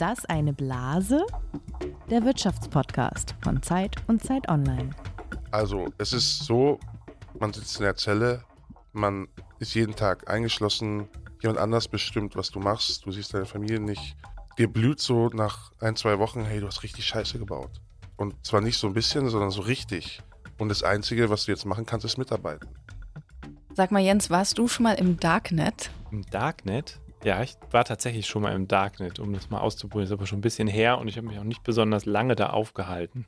das eine Blase? Der Wirtschaftspodcast von Zeit und Zeit Online. Also, es ist so, man sitzt in der Zelle, man ist jeden Tag eingeschlossen, jemand anders bestimmt, was du machst, du siehst deine Familie nicht. Dir blüht so nach ein, zwei Wochen, hey, du hast richtig Scheiße gebaut. Und zwar nicht so ein bisschen, sondern so richtig. Und das Einzige, was du jetzt machen kannst, ist mitarbeiten. Sag mal, Jens, warst du schon mal im Darknet? Im Darknet? Ja, ich war tatsächlich schon mal im Darknet, um das mal auszuprobieren. Das ist aber schon ein bisschen her und ich habe mich auch nicht besonders lange da aufgehalten.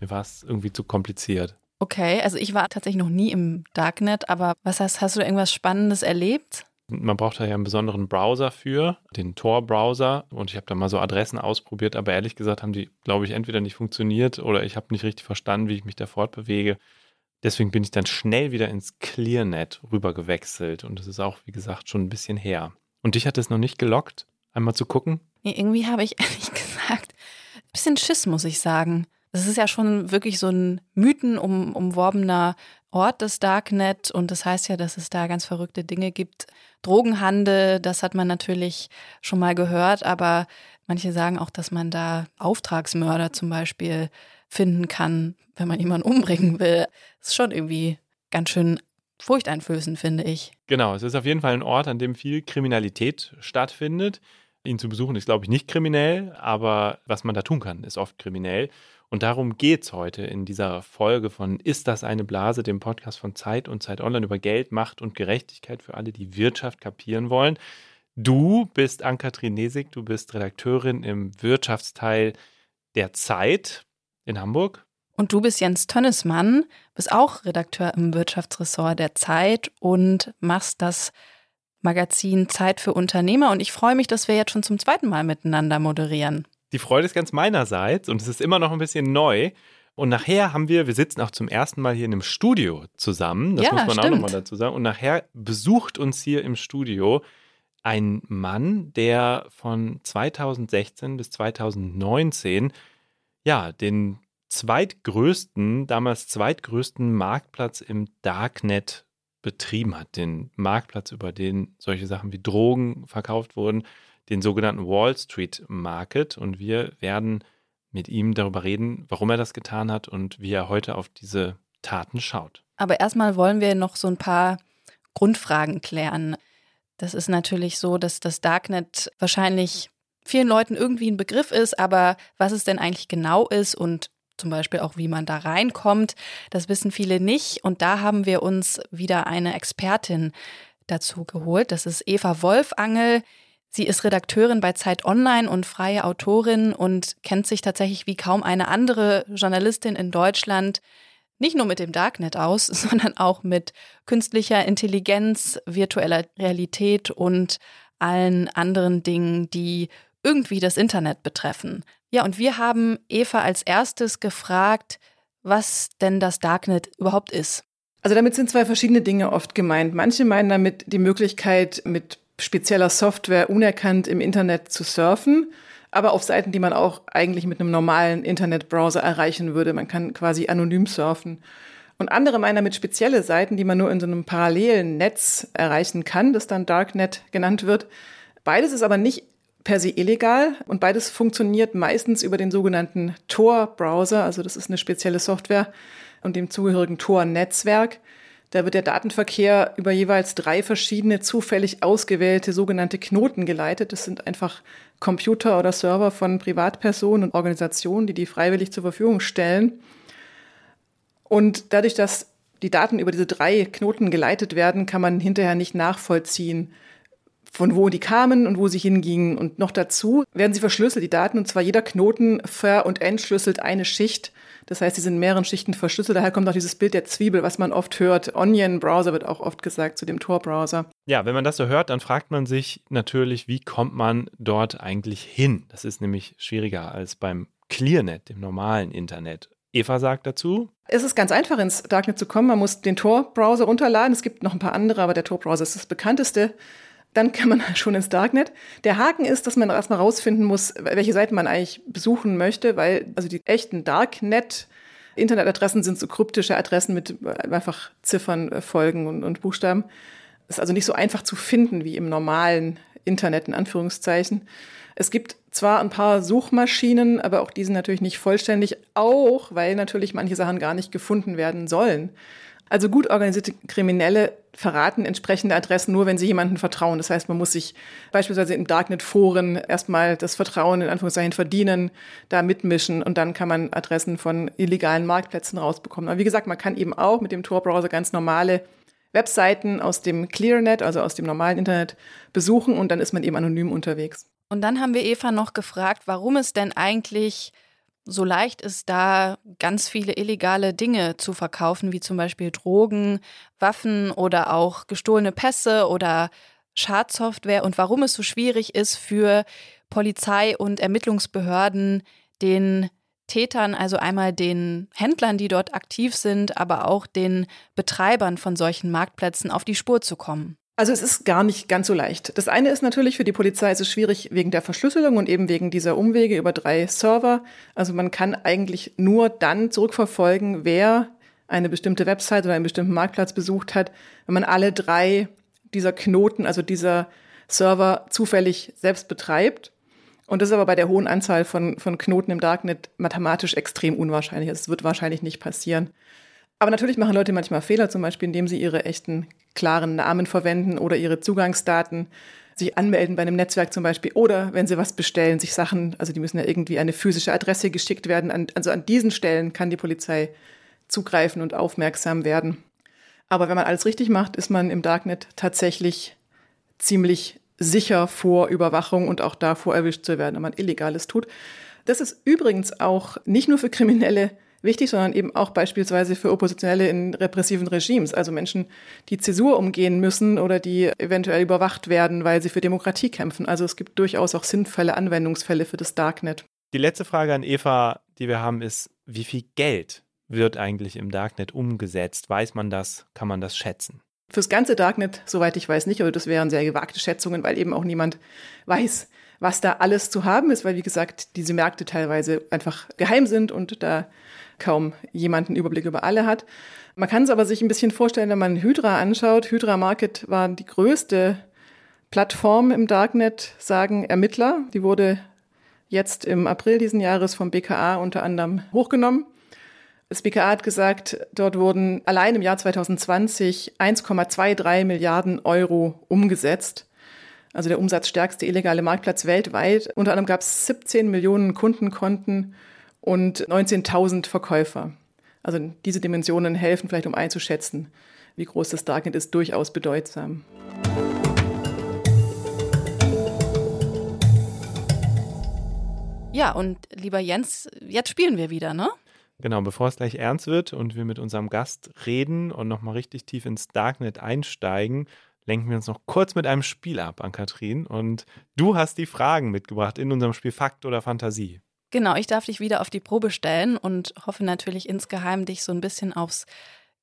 Mir war es irgendwie zu kompliziert. Okay, also ich war tatsächlich noch nie im Darknet, aber was heißt, hast du da irgendwas Spannendes erlebt? Man braucht da ja einen besonderen Browser für, den Tor-Browser. Und ich habe da mal so Adressen ausprobiert, aber ehrlich gesagt haben die, glaube ich, entweder nicht funktioniert oder ich habe nicht richtig verstanden, wie ich mich da fortbewege. Deswegen bin ich dann schnell wieder ins ClearNet rüber gewechselt. Und das ist auch, wie gesagt, schon ein bisschen her. Und dich hat es noch nicht gelockt, einmal zu gucken? Nee, irgendwie habe ich ehrlich gesagt ein bisschen Schiss, muss ich sagen. Das ist ja schon wirklich so ein mythenumworbener Ort, das Darknet. Und das heißt ja, dass es da ganz verrückte Dinge gibt. Drogenhandel, das hat man natürlich schon mal gehört. Aber manche sagen auch, dass man da Auftragsmörder zum Beispiel finden kann, wenn man jemanden umbringen will. Das ist schon irgendwie ganz schön furchteinflößend, finde ich. Genau, es ist auf jeden Fall ein Ort, an dem viel Kriminalität stattfindet. Ihn zu besuchen ist, glaube ich, nicht kriminell, aber was man da tun kann, ist oft kriminell. Und darum geht es heute in dieser Folge von Ist das eine Blase, dem Podcast von Zeit und Zeit Online über Geld, Macht und Gerechtigkeit für alle, die Wirtschaft kapieren wollen. Du bist Ann-Kathrin Nesig, du bist Redakteurin im Wirtschaftsteil der Zeit in Hamburg. Und du bist Jens Tönnesmann, bist auch Redakteur im Wirtschaftsressort der Zeit und machst das Magazin Zeit für Unternehmer. Und ich freue mich, dass wir jetzt schon zum zweiten Mal miteinander moderieren. Die Freude ist ganz meinerseits und es ist immer noch ein bisschen neu. Und nachher haben wir, wir sitzen auch zum ersten Mal hier in einem Studio zusammen. Das ja, muss man stimmt. auch nochmal dazu sagen. Und nachher besucht uns hier im Studio ein Mann, der von 2016 bis 2019 ja den zweitgrößten, damals zweitgrößten Marktplatz im Darknet betrieben hat. Den Marktplatz, über den solche Sachen wie Drogen verkauft wurden, den sogenannten Wall Street Market. Und wir werden mit ihm darüber reden, warum er das getan hat und wie er heute auf diese Taten schaut. Aber erstmal wollen wir noch so ein paar Grundfragen klären. Das ist natürlich so, dass das Darknet wahrscheinlich vielen Leuten irgendwie ein Begriff ist, aber was es denn eigentlich genau ist und zum Beispiel auch, wie man da reinkommt, das wissen viele nicht. Und da haben wir uns wieder eine Expertin dazu geholt. Das ist Eva Wolfangel. Sie ist Redakteurin bei Zeit Online und freie Autorin und kennt sich tatsächlich wie kaum eine andere Journalistin in Deutschland nicht nur mit dem Darknet aus, sondern auch mit künstlicher Intelligenz, virtueller Realität und allen anderen Dingen, die irgendwie das Internet betreffen. Ja, und wir haben Eva als erstes gefragt, was denn das Darknet überhaupt ist. Also damit sind zwei verschiedene Dinge oft gemeint. Manche meinen damit die Möglichkeit, mit spezieller Software unerkannt im Internet zu surfen, aber auf Seiten, die man auch eigentlich mit einem normalen Internetbrowser erreichen würde. Man kann quasi anonym surfen. Und andere meinen damit spezielle Seiten, die man nur in so einem parallelen Netz erreichen kann, das dann Darknet genannt wird. Beides ist aber nicht per se illegal und beides funktioniert meistens über den sogenannten Tor-Browser. Also das ist eine spezielle Software und dem zugehörigen Tor-Netzwerk. Da wird der Datenverkehr über jeweils drei verschiedene zufällig ausgewählte sogenannte Knoten geleitet. Das sind einfach Computer oder Server von Privatpersonen und Organisationen, die die freiwillig zur Verfügung stellen. Und dadurch, dass die Daten über diese drei Knoten geleitet werden, kann man hinterher nicht nachvollziehen, von wo die kamen und wo sie hingingen. Und noch dazu werden sie verschlüsselt, die Daten, und zwar jeder Knoten ver- und entschlüsselt eine Schicht. Das heißt, sie sind in mehreren Schichten verschlüsselt. Daher kommt auch dieses Bild der Zwiebel, was man oft hört. Onion-Browser wird auch oft gesagt zu dem Tor-Browser. Ja, wenn man das so hört, dann fragt man sich natürlich, wie kommt man dort eigentlich hin? Das ist nämlich schwieriger als beim ClearNet, dem normalen Internet. Eva sagt dazu. Es ist ganz einfach, ins Darknet zu kommen. Man muss den Tor-Browser runterladen. Es gibt noch ein paar andere, aber der Tor-Browser ist das bekannteste dann kann man schon ins Darknet. Der Haken ist, dass man erstmal rausfinden muss, welche Seiten man eigentlich besuchen möchte, weil also die echten Darknet Internetadressen sind so kryptische Adressen mit einfach Ziffern, äh, Folgen und, und Buchstaben. Ist also nicht so einfach zu finden wie im normalen Internet in Anführungszeichen. Es gibt zwar ein paar Suchmaschinen, aber auch die sind natürlich nicht vollständig, auch weil natürlich manche Sachen gar nicht gefunden werden sollen. Also gut organisierte Kriminelle verraten entsprechende Adressen nur, wenn sie jemandem vertrauen. Das heißt, man muss sich beispielsweise in Darknet-Foren erstmal das Vertrauen in Anführungszeichen verdienen, da mitmischen und dann kann man Adressen von illegalen Marktplätzen rausbekommen. Aber wie gesagt, man kann eben auch mit dem Tor-Browser ganz normale Webseiten aus dem ClearNet, also aus dem normalen Internet, besuchen und dann ist man eben anonym unterwegs. Und dann haben wir Eva noch gefragt, warum es denn eigentlich so leicht ist, da ganz viele illegale Dinge zu verkaufen, wie zum Beispiel Drogen, Waffen oder auch gestohlene Pässe oder Schadsoftware und warum es so schwierig ist für Polizei und Ermittlungsbehörden, den Tätern, also einmal den Händlern, die dort aktiv sind, aber auch den Betreibern von solchen Marktplätzen auf die Spur zu kommen. Also es ist gar nicht ganz so leicht. Das eine ist natürlich für die Polizei ist es schwierig wegen der Verschlüsselung und eben wegen dieser Umwege über drei Server. Also man kann eigentlich nur dann zurückverfolgen, wer eine bestimmte Website oder einen bestimmten Marktplatz besucht hat, wenn man alle drei dieser Knoten, also dieser Server zufällig selbst betreibt. Und das ist aber bei der hohen Anzahl von, von Knoten im Darknet mathematisch extrem unwahrscheinlich. Es wird wahrscheinlich nicht passieren. Aber natürlich machen Leute manchmal Fehler, zum Beispiel indem sie ihre echten klaren Namen verwenden oder ihre Zugangsdaten sich anmelden bei einem Netzwerk zum Beispiel oder wenn sie was bestellen, sich Sachen, also die müssen ja irgendwie eine physische Adresse geschickt werden. also an diesen Stellen kann die Polizei zugreifen und aufmerksam werden. Aber wenn man alles richtig macht, ist man im Darknet tatsächlich ziemlich sicher vor Überwachung und auch davor erwischt zu werden, wenn man Illegales tut. Das ist übrigens auch nicht nur für Kriminelle wichtig, sondern eben auch beispielsweise für Oppositionelle in repressiven Regimes, also Menschen, die Zäsur umgehen müssen oder die eventuell überwacht werden, weil sie für Demokratie kämpfen. Also es gibt durchaus auch sinnvolle Anwendungsfälle für das Darknet. Die letzte Frage an Eva, die wir haben, ist, wie viel Geld wird eigentlich im Darknet umgesetzt? Weiß man das? Kann man das schätzen? Fürs ganze Darknet, soweit ich weiß, nicht, aber das wären sehr gewagte Schätzungen, weil eben auch niemand weiß, was da alles zu haben ist, weil wie gesagt, diese Märkte teilweise einfach geheim sind und da kaum jemand einen Überblick über alle hat. Man kann es aber sich ein bisschen vorstellen, wenn man Hydra anschaut. Hydra Market war die größte Plattform im Darknet, sagen Ermittler. Die wurde jetzt im April diesen Jahres vom BKA unter anderem hochgenommen. Das BKA hat gesagt, dort wurden allein im Jahr 2020 1,23 Milliarden Euro umgesetzt. Also der umsatzstärkste illegale Marktplatz weltweit. Unter anderem gab es 17 Millionen Kundenkonten und 19.000 Verkäufer. Also diese Dimensionen helfen vielleicht, um einzuschätzen, wie groß das Darknet ist, durchaus bedeutsam. Ja, und lieber Jens, jetzt spielen wir wieder, ne? Genau, bevor es gleich ernst wird und wir mit unserem Gast reden und nochmal richtig tief ins Darknet einsteigen, lenken wir uns noch kurz mit einem Spiel ab an Kathrin. Und du hast die Fragen mitgebracht in unserem Spiel Fakt oder Fantasie. Genau, ich darf dich wieder auf die Probe stellen und hoffe natürlich insgeheim, dich so ein bisschen aufs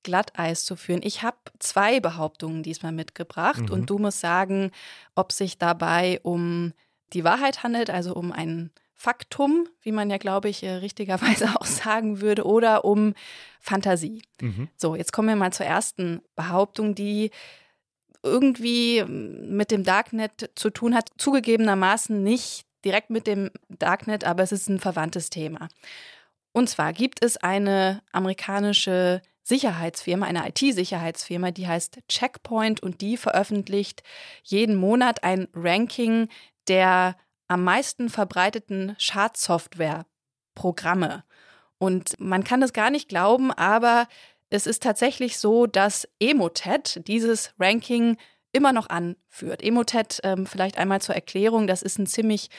Glatteis zu führen. Ich habe zwei Behauptungen diesmal mitgebracht mhm. und du musst sagen, ob sich dabei um die Wahrheit handelt, also um ein Faktum, wie man ja, glaube ich, äh, richtigerweise auch sagen würde, oder um Fantasie. Mhm. So, jetzt kommen wir mal zur ersten Behauptung, die irgendwie mit dem Darknet zu tun hat, zugegebenermaßen nicht direkt mit dem Darknet, aber es ist ein verwandtes Thema. Und zwar gibt es eine amerikanische Sicherheitsfirma, eine IT-Sicherheitsfirma, die heißt Checkpoint und die veröffentlicht jeden Monat ein Ranking der am meisten verbreiteten Schadsoftware-Programme. Und man kann das gar nicht glauben, aber es ist tatsächlich so, dass Emotet dieses Ranking immer noch anführt. Emotet, ähm, vielleicht einmal zur Erklärung, das ist ein ziemlich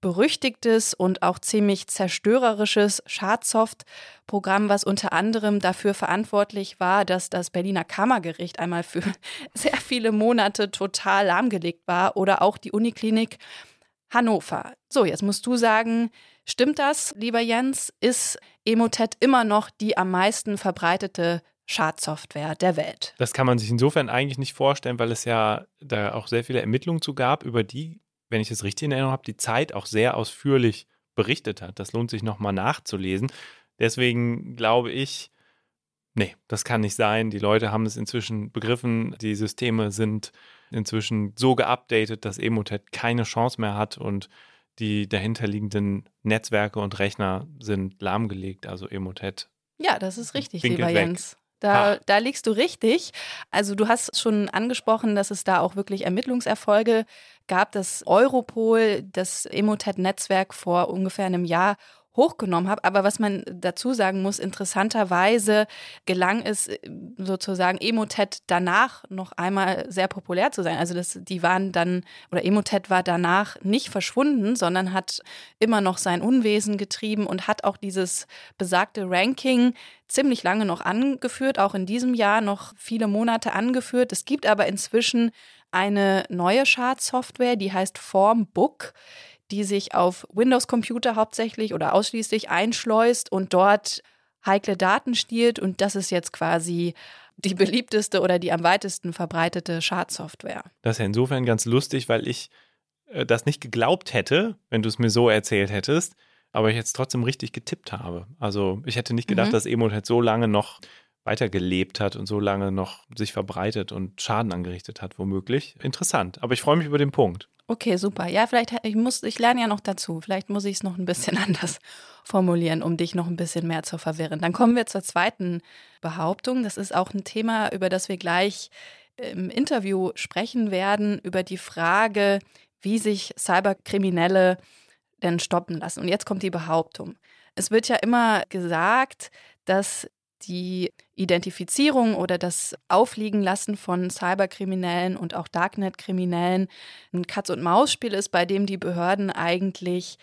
berüchtigtes und auch ziemlich zerstörerisches Schadsoft-Programm, was unter anderem dafür verantwortlich war, dass das Berliner Kammergericht einmal für sehr viele Monate total lahmgelegt war oder auch die Uniklinik Hannover. So, jetzt musst du sagen, stimmt das, lieber Jens? Ist Emotet immer noch die am meisten verbreitete Schadsoftware der Welt. Das kann man sich insofern eigentlich nicht vorstellen, weil es ja da auch sehr viele Ermittlungen zu gab, über die, wenn ich es richtig in Erinnerung habe, die Zeit auch sehr ausführlich berichtet hat. Das lohnt sich nochmal nachzulesen. Deswegen glaube ich, nee, das kann nicht sein. Die Leute haben es inzwischen begriffen. Die Systeme sind inzwischen so geupdatet, dass Emotet keine Chance mehr hat und die dahinterliegenden Netzwerke und Rechner sind lahmgelegt, also Emotet. Ja, das ist richtig, lieber weg. Jens. Da, da liegst du richtig. Also du hast schon angesprochen, dass es da auch wirklich Ermittlungserfolge gab, dass Europol das Emotet-Netzwerk vor ungefähr einem Jahr hochgenommen hat. Aber was man dazu sagen muss, interessanterweise gelang es äh, sozusagen Emotet danach noch einmal sehr populär zu sein. Also das, die waren dann, oder Emotet war danach nicht verschwunden, sondern hat immer noch sein Unwesen getrieben und hat auch dieses besagte Ranking ziemlich lange noch angeführt, auch in diesem Jahr noch viele Monate angeführt. Es gibt aber inzwischen eine neue Schadsoftware, die heißt Formbook die sich auf Windows-Computer hauptsächlich oder ausschließlich einschleust und dort heikle Daten stiehlt. Und das ist jetzt quasi die beliebteste oder die am weitesten verbreitete Schadsoftware. Das ist ja insofern ganz lustig, weil ich äh, das nicht geglaubt hätte, wenn du es mir so erzählt hättest, aber ich jetzt trotzdem richtig getippt habe. Also ich hätte nicht gedacht, Mhm. dass Emotet so lange noch weitergelebt hat und so lange noch sich verbreitet und Schaden angerichtet hat, womöglich. Interessant. Aber ich freue mich über den Punkt. Okay, super. Ja, vielleicht, ich muss, ich lerne ja noch dazu. Vielleicht muss ich es noch ein bisschen anders formulieren, um dich noch ein bisschen mehr zu verwirren. Dann kommen wir zur zweiten Behauptung. Das ist auch ein Thema, über das wir gleich im Interview sprechen werden, über die Frage, wie sich Cyberkriminelle denn stoppen lassen. Und jetzt kommt die Behauptung. Es wird ja immer gesagt, dass die Identifizierung oder das Aufliegen lassen von Cyberkriminellen und auch Darknet-Kriminellen ein Katz-und-Maus-Spiel ist, bei dem die Behörden eigentlich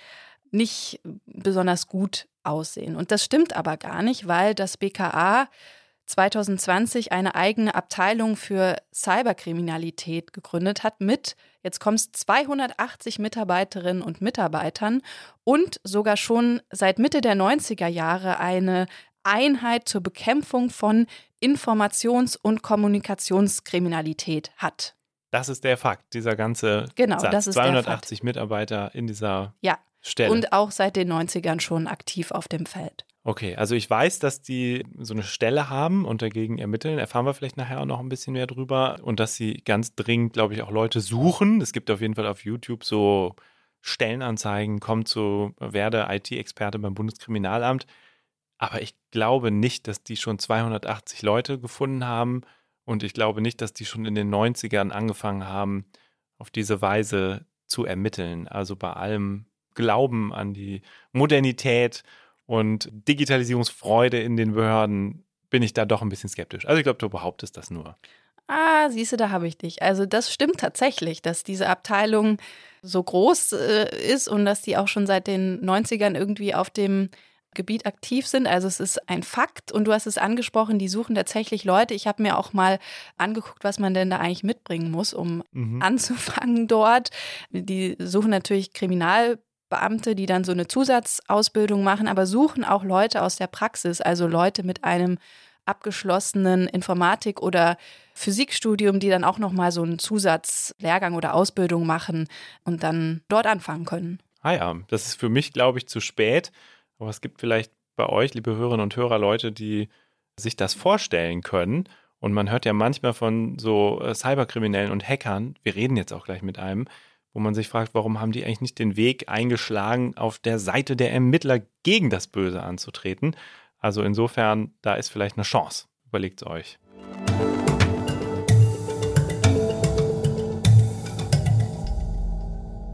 nicht besonders gut aussehen. Und das stimmt aber gar nicht, weil das BKA 2020 eine eigene Abteilung für Cyberkriminalität gegründet hat mit, jetzt kommt's, 280 Mitarbeiterinnen und Mitarbeitern und sogar schon seit Mitte der 90er Jahre eine Einheit zur Bekämpfung von Informations- und Kommunikationskriminalität hat. Das ist der Fakt, dieser ganze Genau, Satz. das ist der 280 Mitarbeiter in dieser Ja. Stelle. Und auch seit den 90ern schon aktiv auf dem Feld. Okay, also ich weiß, dass die so eine Stelle haben und dagegen ermitteln. Erfahren wir vielleicht nachher auch noch ein bisschen mehr drüber. Und dass sie ganz dringend, glaube ich, auch Leute suchen. Es gibt auf jeden Fall auf YouTube so Stellenanzeigen, kommt zu, werde IT-Experte beim Bundeskriminalamt. Aber ich glaube nicht, dass die schon 280 Leute gefunden haben. Und ich glaube nicht, dass die schon in den 90ern angefangen haben, auf diese Weise zu ermitteln. Also bei allem Glauben an die Modernität und Digitalisierungsfreude in den Behörden bin ich da doch ein bisschen skeptisch. Also ich glaube, du behauptest das nur. Ah, siehst du, da habe ich dich. Also das stimmt tatsächlich, dass diese Abteilung so groß äh, ist und dass die auch schon seit den 90ern irgendwie auf dem Gebiet aktiv sind. Also es ist ein Fakt und du hast es angesprochen, die suchen tatsächlich Leute. Ich habe mir auch mal angeguckt, was man denn da eigentlich mitbringen muss, um Mhm. anzufangen dort. Die suchen natürlich Kriminalbeamte, die dann so eine Zusatzausbildung machen, aber suchen auch Leute aus der Praxis, also Leute mit einem abgeschlossenen Informatik- oder Physikstudium, die dann auch nochmal so einen Zusatzlehrgang oder Ausbildung machen und dann dort anfangen können. Ah ja, das ist für mich, glaube ich, zu spät. Aber es gibt vielleicht bei euch, liebe Hörerinnen und Hörer, Leute, die sich das vorstellen können. Und man hört ja manchmal von so äh, Cyberkriminellen und Hackern, wir reden jetzt auch gleich mit einem, wo man sich fragt, warum haben die eigentlich nicht den Weg eingeschlagen, auf der Seite der Ermittler gegen das Böse anzutreten? Also insofern, da ist vielleicht eine Chance. Überlegt es euch.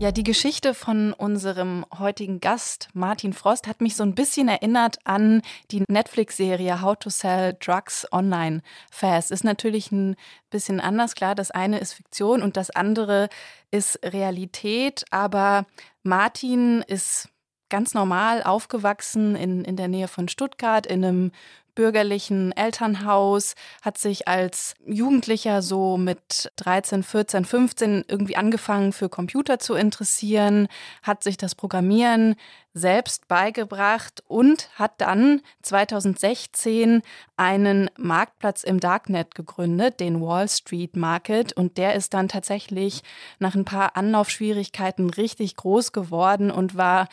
Ja, die Geschichte von unserem heutigen Gast Martin Frost hat mich so ein bisschen erinnert an die Netflix-Serie How to Sell Drugs Online Fast. Ist natürlich ein bisschen anders, klar. Das eine ist Fiktion und das andere ist Realität. Aber Martin ist ganz normal aufgewachsen in, in der Nähe von Stuttgart in einem bürgerlichen Elternhaus, hat sich als Jugendlicher so mit 13, 14, 15 irgendwie angefangen für Computer zu interessieren, hat sich das Programmieren selbst beigebracht und hat dann 2016 einen Marktplatz im Darknet gegründet, den Wall Street Market. Und der ist dann tatsächlich nach ein paar Anlaufschwierigkeiten richtig groß geworden und war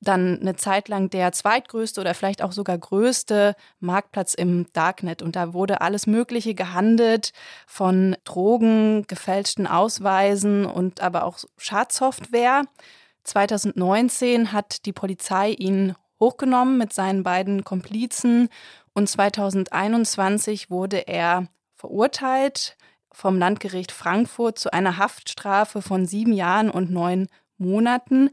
dann eine Zeit lang der zweitgrößte oder vielleicht auch sogar größte Marktplatz im Darknet. Und da wurde alles Mögliche gehandelt, von Drogen, gefälschten Ausweisen und aber auch Schadsoftware. 2019 hat die Polizei ihn hochgenommen mit seinen beiden Komplizen und 2021 wurde er verurteilt vom Landgericht Frankfurt zu einer Haftstrafe von sieben Jahren und neun Monaten.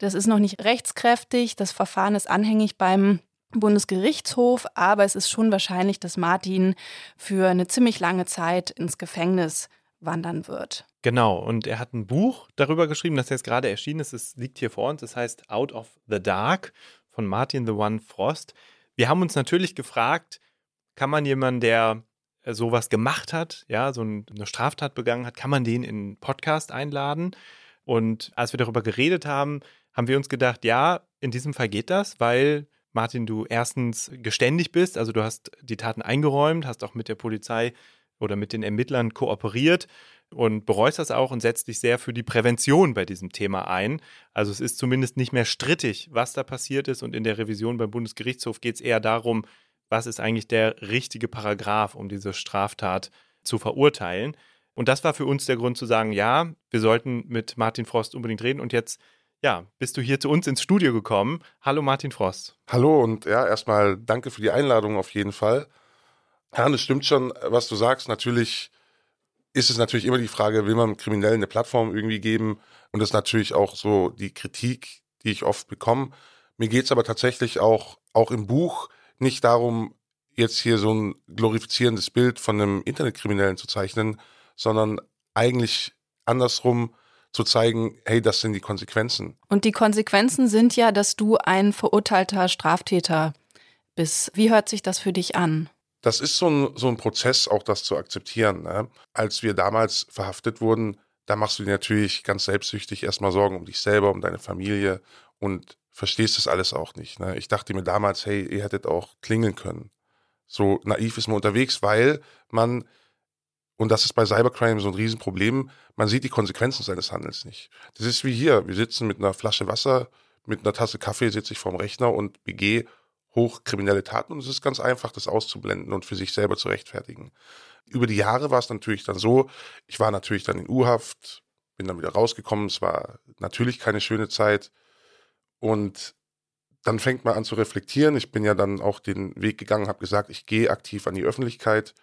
Das ist noch nicht rechtskräftig. Das Verfahren ist anhängig beim Bundesgerichtshof, aber es ist schon wahrscheinlich, dass Martin für eine ziemlich lange Zeit ins Gefängnis wandern wird. Genau, und er hat ein Buch darüber geschrieben, das jetzt gerade erschienen ist. Es liegt hier vor uns. Es heißt Out of the Dark von Martin the One Frost. Wir haben uns natürlich gefragt, kann man jemanden, der sowas gemacht hat, ja, so eine Straftat begangen hat, kann man den in einen Podcast einladen? Und als wir darüber geredet haben, haben wir uns gedacht, ja, in diesem Fall geht das, weil Martin, du erstens geständig bist, also du hast die Taten eingeräumt, hast auch mit der Polizei oder mit den Ermittlern kooperiert und bereust das auch und setzt dich sehr für die Prävention bei diesem Thema ein. Also es ist zumindest nicht mehr strittig, was da passiert ist und in der Revision beim Bundesgerichtshof geht es eher darum, was ist eigentlich der richtige Paragraph, um diese Straftat zu verurteilen. Und das war für uns der Grund zu sagen, ja, wir sollten mit Martin Frost unbedingt reden. Und jetzt, ja, bist du hier zu uns ins Studio gekommen. Hallo Martin Frost. Hallo und ja, erstmal danke für die Einladung auf jeden Fall. Ja, das stimmt schon, was du sagst. Natürlich ist es natürlich immer die Frage, will man Kriminellen eine Plattform irgendwie geben? Und das ist natürlich auch so die Kritik, die ich oft bekomme. Mir geht es aber tatsächlich auch, auch im Buch nicht darum, jetzt hier so ein glorifizierendes Bild von einem Internetkriminellen zu zeichnen, sondern eigentlich andersrum zu zeigen, hey, das sind die Konsequenzen. Und die Konsequenzen sind ja, dass du ein verurteilter Straftäter bist. Wie hört sich das für dich an? Das ist so ein, so ein Prozess, auch das zu akzeptieren. Ne? Als wir damals verhaftet wurden, da machst du dir natürlich ganz selbstsüchtig erstmal Sorgen um dich selber, um deine Familie und verstehst das alles auch nicht. Ne? Ich dachte mir damals, hey, ihr hättet auch klingeln können. So naiv ist man unterwegs, weil man, und das ist bei Cybercrime so ein Riesenproblem, man sieht die Konsequenzen seines Handels nicht. Das ist wie hier, wir sitzen mit einer Flasche Wasser, mit einer Tasse Kaffee sitze ich vorm Rechner und begehe hochkriminelle Taten und es ist ganz einfach, das auszublenden und für sich selber zu rechtfertigen. Über die Jahre war es natürlich dann so, ich war natürlich dann in U-Haft, bin dann wieder rausgekommen, es war natürlich keine schöne Zeit und dann fängt man an zu reflektieren. Ich bin ja dann auch den Weg gegangen, habe gesagt, ich gehe aktiv an die Öffentlichkeit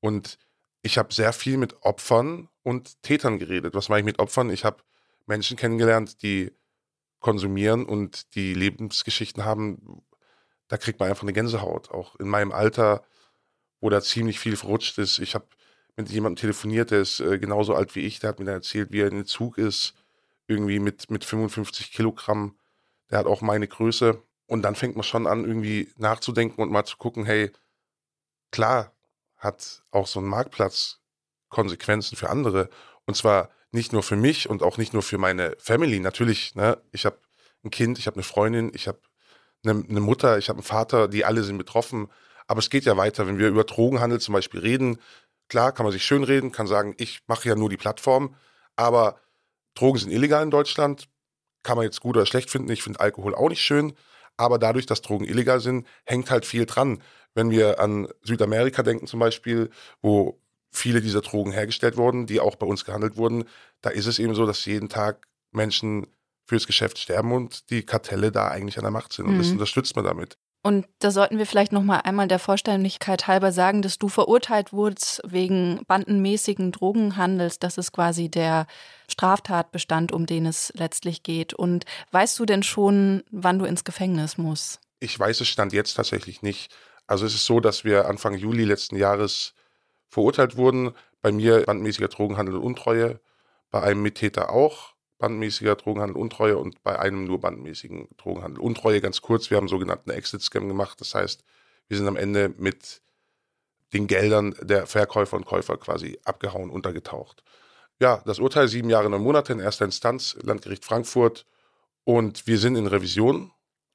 und ich habe sehr viel mit Opfern und Tätern geredet. Was meine ich mit Opfern? Ich habe Menschen kennengelernt, die konsumieren und die Lebensgeschichten haben, da kriegt man einfach eine Gänsehaut. Auch in meinem Alter, wo da ziemlich viel verrutscht ist. Ich habe mit jemandem telefoniert, der ist äh, genauso alt wie ich, der hat mir dann erzählt, wie er in den Zug ist, irgendwie mit, mit 55 Kilogramm. Der hat auch meine Größe. Und dann fängt man schon an, irgendwie nachzudenken und mal zu gucken, hey, klar hat auch so ein Marktplatz Konsequenzen für andere. Und zwar nicht nur für mich und auch nicht nur für meine Family. Natürlich, ne, ich habe ein Kind, ich habe eine Freundin, ich habe eine, eine Mutter, ich habe einen Vater, die alle sind betroffen. Aber es geht ja weiter, wenn wir über Drogenhandel zum Beispiel reden. Klar, kann man sich schön reden, kann sagen, ich mache ja nur die Plattform, aber Drogen sind illegal in Deutschland. Kann man jetzt gut oder schlecht finden. Ich finde Alkohol auch nicht schön. Aber dadurch, dass Drogen illegal sind, hängt halt viel dran. Wenn wir an Südamerika denken zum Beispiel, wo viele dieser Drogen hergestellt wurden, die auch bei uns gehandelt wurden, da ist es eben so, dass jeden Tag Menschen fürs Geschäft sterben und die Kartelle da eigentlich an der Macht sind. Und mhm. das unterstützt man damit. Und da sollten wir vielleicht noch mal einmal der Vollständigkeit halber sagen, dass du verurteilt wurdest wegen bandenmäßigen Drogenhandels. Das ist quasi der Straftatbestand, um den es letztlich geht. Und weißt du denn schon, wann du ins Gefängnis musst? Ich weiß es stand jetzt tatsächlich nicht. Also es ist so, dass wir Anfang Juli letzten Jahres verurteilt wurden. Bei mir bandmäßiger Drogenhandel und Untreue, bei einem Mittäter auch bandmäßiger Drogenhandel Untreue und bei einem nur bandmäßigen Drogenhandel Untreue. Ganz kurz, wir haben einen sogenannten Exit-Scam gemacht. Das heißt, wir sind am Ende mit den Geldern der Verkäufer und Käufer quasi abgehauen, untergetaucht. Ja, das Urteil sieben Jahre, neun Monate in erster Instanz, Landgericht Frankfurt. Und wir sind in Revision.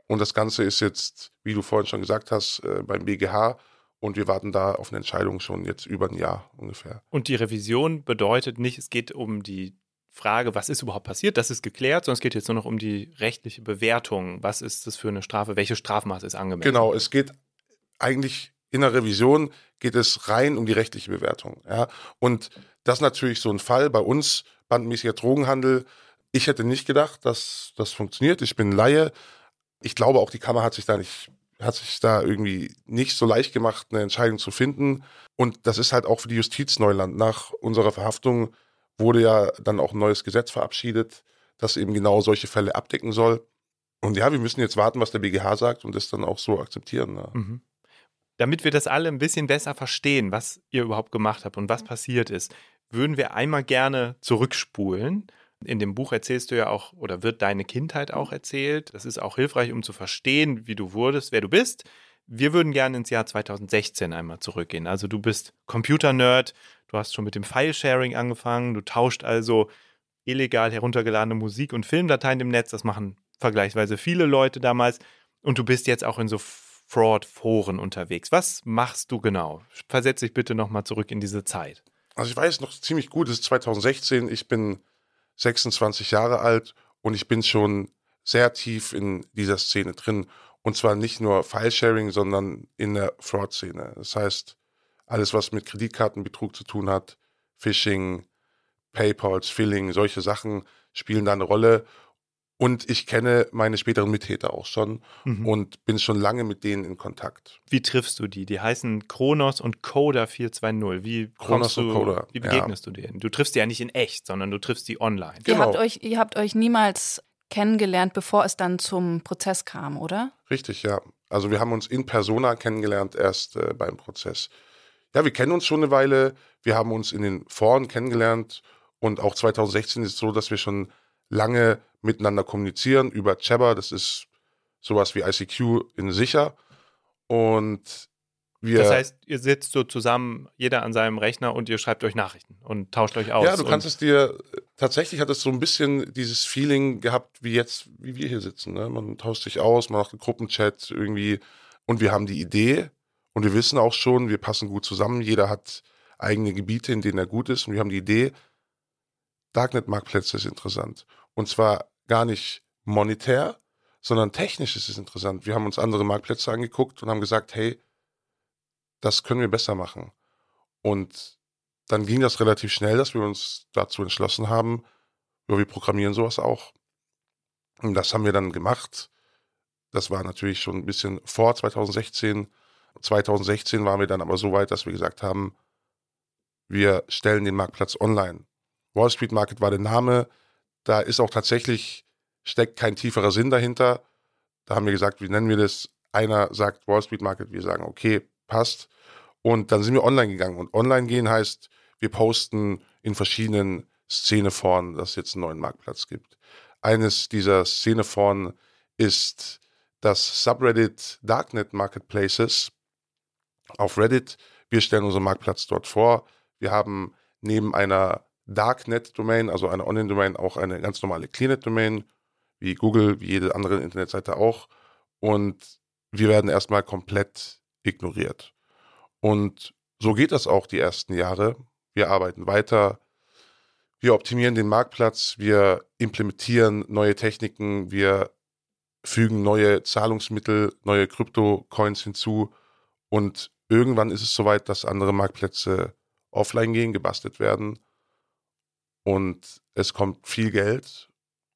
Und das Ganze ist jetzt, wie du vorhin schon gesagt hast, äh, beim BGH. Und wir warten da auf eine Entscheidung schon jetzt über ein Jahr ungefähr. Und die Revision bedeutet nicht, es geht um die Frage, was ist überhaupt passiert, das ist geklärt, sondern es geht jetzt nur noch um die rechtliche Bewertung. Was ist das für eine Strafe? Welche Strafmaß ist angemessen? Genau, es geht eigentlich in der Revision geht es rein um die rechtliche Bewertung. Ja? Und das ist natürlich so ein Fall bei uns, bandmäßiger Drogenhandel, Ich hätte nicht gedacht, dass das funktioniert. Ich bin Laie. Ich glaube auch, die Kammer hat sich da nicht, hat sich da irgendwie nicht so leicht gemacht, eine Entscheidung zu finden. Und das ist halt auch für die Justiz Neuland. Nach unserer Verhaftung wurde ja dann auch ein neues Gesetz verabschiedet, das eben genau solche Fälle abdecken soll. Und ja, wir müssen jetzt warten, was der BGH sagt und das dann auch so akzeptieren. Ne? Mhm. Damit wir das alle ein bisschen besser verstehen, was ihr überhaupt gemacht habt und was passiert ist, würden wir einmal gerne zurückspulen. In dem Buch erzählst du ja auch, oder wird deine Kindheit auch erzählt. Das ist auch hilfreich, um zu verstehen, wie du wurdest, wer du bist. Wir würden gerne ins Jahr 2016 einmal zurückgehen. Also du bist Computer-Nerd, du hast schon mit dem File-Sharing angefangen, du tauscht also illegal heruntergeladene Musik- und Filmdateien im Netz. Das machen vergleichsweise viele Leute damals. Und du bist jetzt auch in so Fraud-Foren unterwegs. Was machst du genau? Versetz dich bitte nochmal zurück in diese Zeit. Also ich weiß noch ziemlich gut, es ist 2016, ich bin 26 Jahre alt und ich bin schon sehr tief in dieser Szene drin. Und zwar nicht nur File-Sharing, sondern in der Fraud-Szene. Das heißt, alles, was mit Kreditkartenbetrug zu tun hat, Phishing, PayPals, Filling, solche Sachen spielen da eine Rolle. Und ich kenne meine späteren Mittäter auch schon mhm. und bin schon lange mit denen in Kontakt. Wie triffst du die? Die heißen Kronos und Coda 420. Wie Kronos du, und Coda. Wie begegnest ja. du denen? Du triffst die ja nicht in echt, sondern du triffst die online. Genau. Ihr, habt euch, ihr habt euch niemals kennengelernt, bevor es dann zum Prozess kam, oder? Richtig, ja. Also wir haben uns in Persona kennengelernt erst äh, beim Prozess. Ja, wir kennen uns schon eine Weile. Wir haben uns in den Foren kennengelernt und auch 2016 ist es so, dass wir schon lange miteinander kommunizieren über Jabber. Das ist sowas wie ICQ in sicher. Und wir. Das heißt, ihr sitzt so zusammen, jeder an seinem Rechner und ihr schreibt euch Nachrichten und tauscht euch aus. Ja, du kannst es dir, tatsächlich hat es so ein bisschen dieses Feeling gehabt, wie jetzt, wie wir hier sitzen. Ne? Man tauscht sich aus, man macht einen Gruppenchat irgendwie und wir haben die Idee und wir wissen auch schon, wir passen gut zusammen. Jeder hat eigene Gebiete, in denen er gut ist und wir haben die Idee, Darknet-Marktplätze ist interessant. Und zwar gar nicht monetär, sondern technisch ist es interessant. Wir haben uns andere Marktplätze angeguckt und haben gesagt, hey, das können wir besser machen. Und dann ging das relativ schnell, dass wir uns dazu entschlossen haben, ja, wir programmieren sowas auch. Und das haben wir dann gemacht. Das war natürlich schon ein bisschen vor 2016. 2016 waren wir dann aber so weit, dass wir gesagt haben, wir stellen den Marktplatz online. Wall Street Market war der Name. Da ist auch tatsächlich, steckt kein tieferer Sinn dahinter. Da haben wir gesagt, wie nennen wir das? Einer sagt Wall Street Market, wir sagen, okay, passt. Und dann sind wir online gegangen. Und online gehen heißt, wir posten in verschiedenen Szeneforen, dass es jetzt einen neuen Marktplatz gibt. Eines dieser Szeneforen ist das Subreddit Darknet Marketplaces auf Reddit. Wir stellen unseren Marktplatz dort vor. Wir haben neben einer Darknet-Domain, also eine Online-Domain, auch eine ganz normale Clearnet-Domain, wie Google, wie jede andere Internetseite auch. Und wir werden erstmal komplett ignoriert. Und so geht das auch die ersten Jahre. Wir arbeiten weiter, wir optimieren den Marktplatz, wir implementieren neue Techniken, wir fügen neue Zahlungsmittel, neue Krypto-Coins hinzu und irgendwann ist es soweit, dass andere Marktplätze offline gehen, gebastelt werden und es kommt viel Geld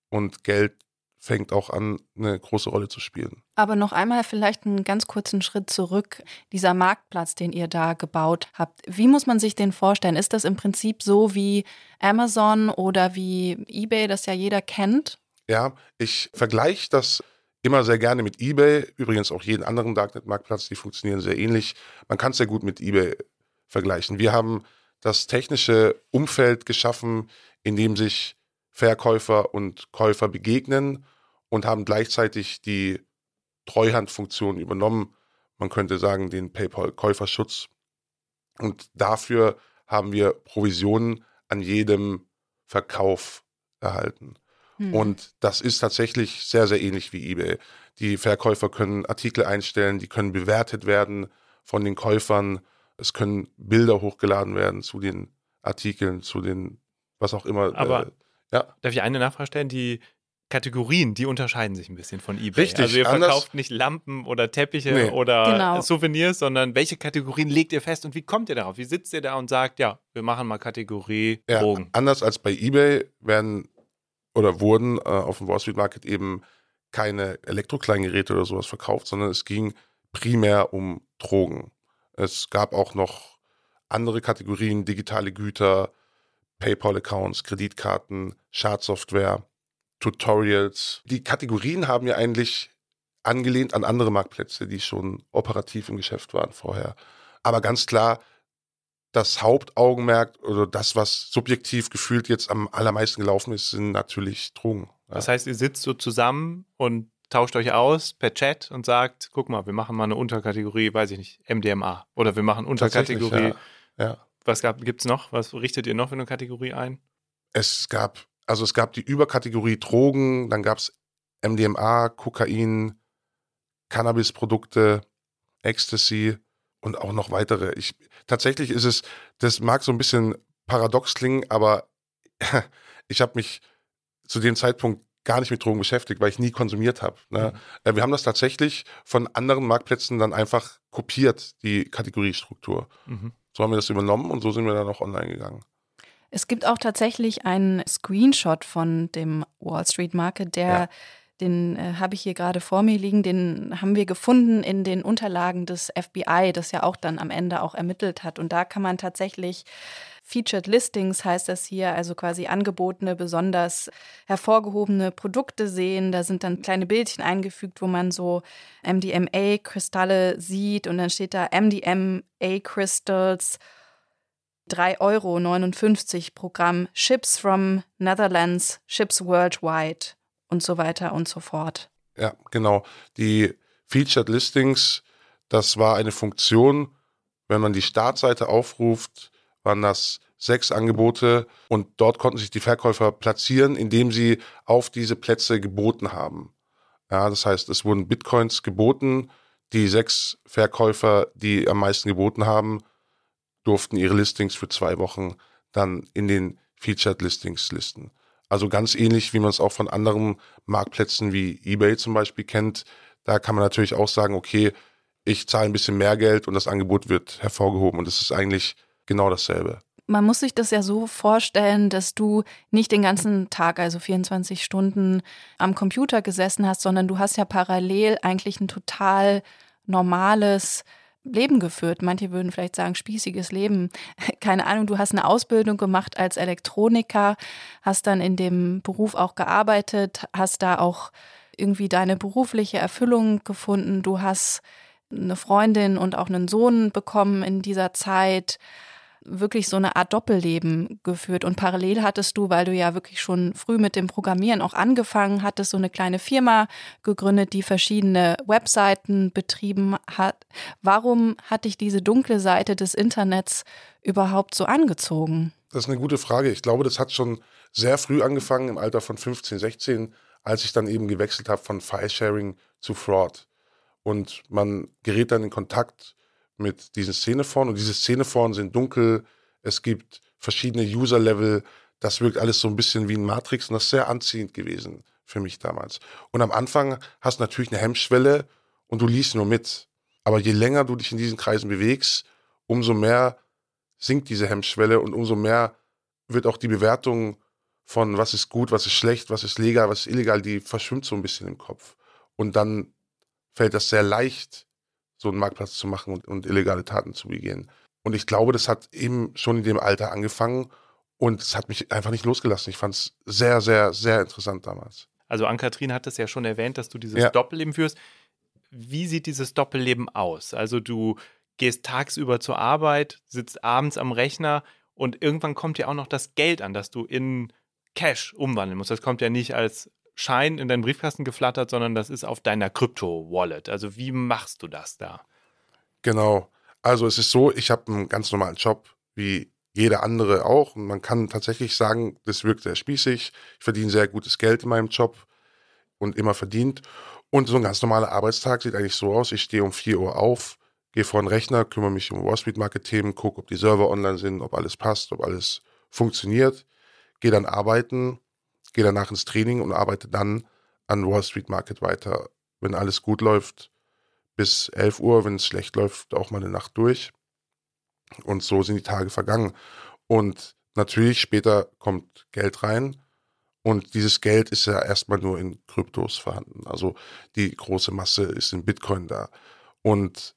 und Geld fängt auch an, eine große Rolle zu spielen. Aber noch einmal vielleicht einen ganz kurzen Schritt zurück. Dieser Marktplatz, den ihr da gebaut habt, wie muss man sich den vorstellen? Ist das im Prinzip so wie Amazon oder wie eBay, das ja jeder kennt? Ja, ich vergleiche das immer sehr gerne mit eBay, übrigens auch jeden anderen Darknet-Marktplatz, die funktionieren sehr ähnlich. Man kann es sehr gut mit eBay vergleichen. Wir haben das technische Umfeld geschaffen, in dem sich Verkäufer und Käufer begegnen und haben gleichzeitig die Treuhandfunktion übernommen. Man könnte sagen, den PayPal-Käuferschutz. Und dafür haben wir Provisionen an jedem Verkauf erhalten. Hm. Und das ist tatsächlich sehr, sehr ähnlich wie eBay. Die Verkäufer können Artikel einstellen, die können bewertet werden von den Käufern. Es können Bilder hochgeladen werden zu den Artikeln, zu den, was auch immer. Aber äh, ja. darf ich eine Nachfrage stellen? Die Kategorien, die unterscheiden sich ein bisschen von eBay. Richtig. Also ihr verkauft nicht Lampen oder Teppiche nee. oder genau. Souvenirs, sondern welche Kategorien legt ihr fest und wie kommt ihr darauf? Wie sitzt ihr da und sagt, ja, wir machen mal Kategorie Drogen? Ja, anders als bei eBay werden oder wurden äh, auf dem Wall Street Market eben keine Elektrokleingeräte oder sowas verkauft, sondern es ging primär um Drogen. Es gab auch noch andere Kategorien, digitale Güter, PayPal-Accounts, Kreditkarten, Schadsoftware, Tutorials. Die Kategorien haben ja eigentlich angelehnt an andere Marktplätze, die schon operativ im Geschäft waren vorher. Aber ganz klar, das Hauptaugenmerk oder das, was subjektiv gefühlt jetzt am allermeisten gelaufen ist, sind natürlich Drogen. Ja. Das heißt, ihr sitzt so zusammen und tauscht euch aus per Chat und sagt, guck mal, wir machen mal eine Unterkategorie, weiß ich nicht, MDMA. Oder wir machen Unterkategorie. Ja. ja. Was gibt es noch? Was richtet ihr noch für eine Kategorie ein? Es gab, also es gab die Überkategorie Drogen, dann gab es MDMA, Kokain, Cannabisprodukte, Ecstasy und auch noch weitere. Ich, tatsächlich ist es, das mag so ein bisschen paradox klingen, aber ich habe mich zu dem Zeitpunkt gar nicht mit Drogen beschäftigt, weil ich nie konsumiert habe. Ne? Mhm. Äh, wir haben das tatsächlich von anderen Marktplätzen dann einfach kopiert, die Kategoriestruktur. Mhm. So haben wir das übernommen und so sind wir dann auch online gegangen. Es gibt auch tatsächlich einen Screenshot von dem Wall Street Market, der ja den äh, habe ich hier gerade vor mir liegen, den haben wir gefunden in den Unterlagen des FBI, das ja auch dann am Ende auch ermittelt hat. Und da kann man tatsächlich Featured Listings heißt das hier, also quasi angebotene, besonders hervorgehobene Produkte sehen. Da sind dann kleine Bildchen eingefügt, wo man so MDMA-Kristalle sieht und dann steht da MDMA-Crystals 3,59 Euro Programm Ships from Netherlands, Ships Worldwide und so weiter und so fort. Ja, genau. Die Featured Listings, das war eine Funktion, wenn man die Startseite aufruft, waren das sechs Angebote und dort konnten sich die Verkäufer platzieren, indem sie auf diese Plätze geboten haben. Ja, das heißt, es wurden Bitcoins geboten. Die sechs Verkäufer, die am meisten geboten haben, durften ihre Listings für zwei Wochen dann in den Featured Listings listen. Also ganz ähnlich, wie man es auch von anderen Marktplätzen wie eBay zum Beispiel kennt. Da kann man natürlich auch sagen, okay, ich zahle ein bisschen mehr Geld und das Angebot wird hervorgehoben. Und das ist eigentlich genau dasselbe. Man muss sich das ja so vorstellen, dass du nicht den ganzen Tag, also 24 Stunden am Computer gesessen hast, sondern du hast ja parallel eigentlich ein total normales Leben geführt. Manche würden vielleicht sagen, spießiges Leben. Keine Ahnung, du hast eine Ausbildung gemacht als Elektroniker, hast dann in dem Beruf auch gearbeitet, hast da auch irgendwie deine berufliche Erfüllung gefunden. Du hast eine Freundin und auch einen Sohn bekommen in dieser Zeit wirklich so eine Art Doppelleben geführt. Und parallel hattest du, weil du ja wirklich schon früh mit dem Programmieren auch angefangen hattest, so eine kleine Firma gegründet, die verschiedene Webseiten betrieben hat. Warum hat dich diese dunkle Seite des Internets überhaupt so angezogen? Das ist eine gute Frage. Ich glaube, das hat schon sehr früh angefangen, im Alter von 15, 16, als ich dann eben gewechselt habe von File-Sharing zu Fraud. Und man gerät dann in Kontakt mit diesen Szeneforen und diese Szeneforen sind dunkel. Es gibt verschiedene User-Level. Das wirkt alles so ein bisschen wie ein Matrix und das ist sehr anziehend gewesen für mich damals. Und am Anfang hast du natürlich eine Hemmschwelle und du liest nur mit. Aber je länger du dich in diesen Kreisen bewegst, umso mehr sinkt diese Hemmschwelle und umso mehr wird auch die Bewertung von was ist gut, was ist schlecht, was ist legal, was ist illegal, die verschwimmt so ein bisschen im Kopf. Und dann fällt das sehr leicht, so einen Marktplatz zu machen und, und illegale Taten zu begehen. Und ich glaube, das hat eben schon in dem Alter angefangen und es hat mich einfach nicht losgelassen. Ich fand es sehr, sehr, sehr interessant damals. Also Ann-Kathrin hat es ja schon erwähnt, dass du dieses ja. Doppelleben führst. Wie sieht dieses Doppelleben aus? Also du gehst tagsüber zur Arbeit, sitzt abends am Rechner und irgendwann kommt ja auch noch das Geld an, das du in Cash umwandeln musst. Das kommt ja nicht als Schein in deinen Briefkasten geflattert, sondern das ist auf deiner Krypto-Wallet. Also wie machst du das da? Genau. Also es ist so, ich habe einen ganz normalen Job, wie jeder andere auch. Und man kann tatsächlich sagen, das wirkt sehr spießig. Ich verdiene sehr gutes Geld in meinem Job und immer verdient. Und so ein ganz normaler Arbeitstag sieht eigentlich so aus. Ich stehe um 4 Uhr auf, gehe vor den Rechner, kümmere mich um Wall Street Market Themen, gucke, ob die Server online sind, ob alles passt, ob alles funktioniert, gehe dann arbeiten, gehe danach ins Training und arbeite dann an Wall Street Market weiter. Wenn alles gut läuft, bis 11 Uhr, wenn es schlecht läuft, auch mal eine Nacht durch. Und so sind die Tage vergangen. Und natürlich später kommt Geld rein Und dieses Geld ist ja erstmal nur in Kryptos vorhanden. Also die große Masse ist in Bitcoin da. Und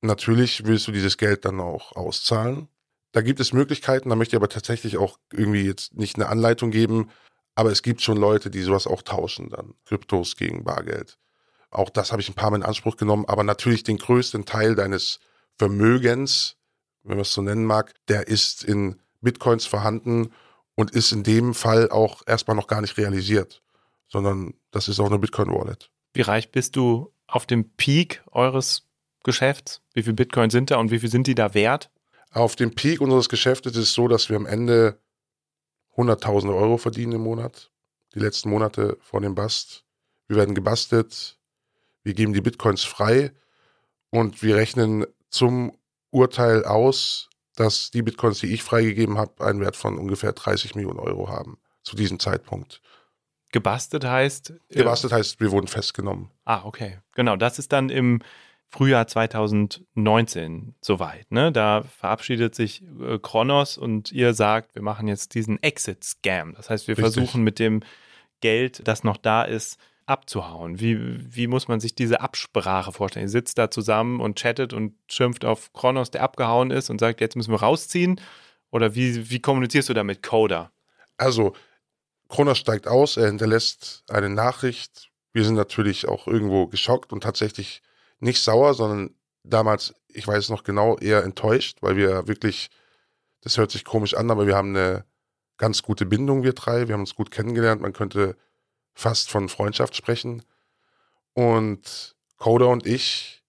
natürlich willst du dieses Geld dann auch auszahlen. Da gibt es Möglichkeiten, da möchte ich aber tatsächlich auch irgendwie jetzt nicht eine Anleitung geben, aber es gibt schon Leute, die sowas auch tauschen dann. Kryptos gegen Bargeld. Auch das habe ich ein paar Mal in Anspruch genommen, aber natürlich den größten Teil deines Vermögens, wenn man es so nennen mag, der ist in Bitcoins vorhanden und ist in dem Fall auch erstmal noch gar nicht realisiert, sondern das ist auch eine Bitcoin-Wallet. Wie reich bist du auf dem Peak eures Geschäfts? Wie viel Bitcoin sind da und wie viel sind die da wert? Auf dem Peak unseres Geschäftes ist es so, dass wir am Ende 100.000 Euro verdienen im Monat. Die letzten Monate vor dem Bast. Wir werden gebastelt. Wir geben die Bitcoins frei und wir rechnen zum Urteil aus, dass die Bitcoins, die ich freigegeben habe, einen Wert von ungefähr 30 Millionen Euro haben zu diesem Zeitpunkt. Gebastelt heißt? Äh, gebastelt heißt, wir wurden festgenommen. Ah, okay. Genau, das ist dann im Frühjahr 2019 soweit. Ne? Da verabschiedet sich äh, Kronos und ihr sagt, wir machen jetzt diesen Exit-Scam. Das heißt, wir Richtig. versuchen mit dem Geld, das noch da ist, abzuhauen? Wie, wie muss man sich diese Absprache vorstellen? Ihr sitzt da zusammen und chattet und schimpft auf Kronos, der abgehauen ist und sagt, jetzt müssen wir rausziehen? Oder wie, wie kommunizierst du da mit Coda? Also, Kronos steigt aus, er hinterlässt eine Nachricht. Wir sind natürlich auch irgendwo geschockt und tatsächlich nicht sauer, sondern damals, ich weiß noch genau, eher enttäuscht, weil wir wirklich, das hört sich komisch an, aber wir haben eine ganz gute Bindung, wir drei. Wir haben uns gut kennengelernt. Man könnte fast von Freundschaft sprechen. Und Coda und ich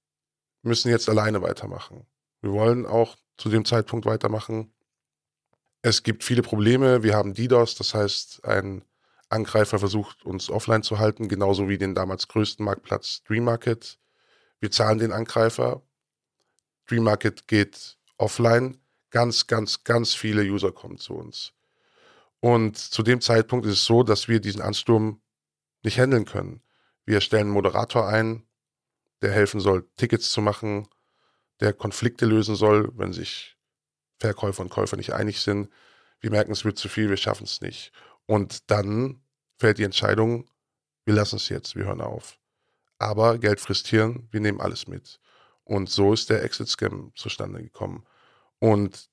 müssen jetzt alleine weitermachen. Wir wollen auch zu dem Zeitpunkt weitermachen. Es gibt viele Probleme. Wir haben DDoS, das heißt, ein Angreifer versucht, uns offline zu halten, genauso wie den damals größten Marktplatz Dream Market. Wir zahlen den Angreifer. Dream Market geht offline. Ganz, ganz, ganz viele User kommen zu uns. Und zu dem Zeitpunkt ist es so, dass wir diesen Ansturm nicht handeln können. Wir stellen einen Moderator ein, der helfen soll, Tickets zu machen, der Konflikte lösen soll, wenn sich Verkäufer und Käufer nicht einig sind. Wir merken, es wird zu viel, wir schaffen es nicht. Und dann fällt die Entscheidung, wir lassen es jetzt, wir hören auf. Aber Geld frisst Hirn, wir nehmen alles mit. Und so ist der Exit-Scam zustande gekommen. Und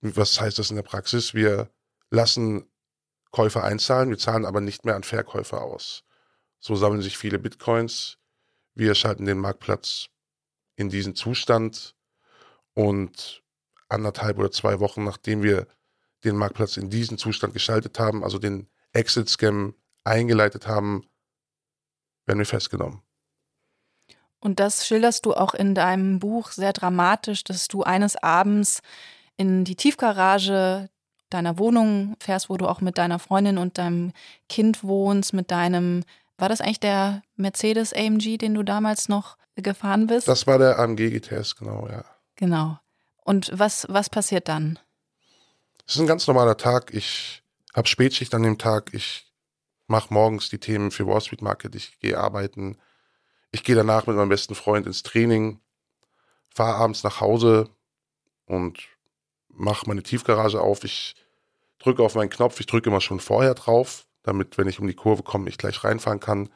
was heißt das in der Praxis? Wir lassen Käufer einzahlen, wir zahlen aber nicht mehr an Verkäufer aus. So sammeln sich viele Bitcoins. Wir schalten den Marktplatz in diesen Zustand und anderthalb oder zwei Wochen, nachdem wir den Marktplatz in diesen Zustand geschaltet haben, also den Exit-Scam eingeleitet haben, werden wir festgenommen. Und das schilderst du auch in deinem Buch sehr dramatisch, dass du eines Abends in die Tiefgarage deiner Wohnung fährst, wo du auch mit deiner Freundin und deinem Kind wohnst, mit deinem war das eigentlich der Mercedes AMG, den du damals noch gefahren bist? Das war der AMG GTS, genau, ja. Genau. Und was, was passiert dann? Es ist ein ganz normaler Tag. Ich habe Spätschicht an dem Tag. Ich mache morgens die Themen für Wall Street Market. Ich gehe arbeiten. Ich gehe danach mit meinem besten Freund ins Training, fahre abends nach Hause und mache meine Tiefgarage auf. Ich drücke auf meinen Knopf. Ich drücke immer schon vorher drauf, damit, wenn ich um die Kurve komme, ich gleich reinfahren kann.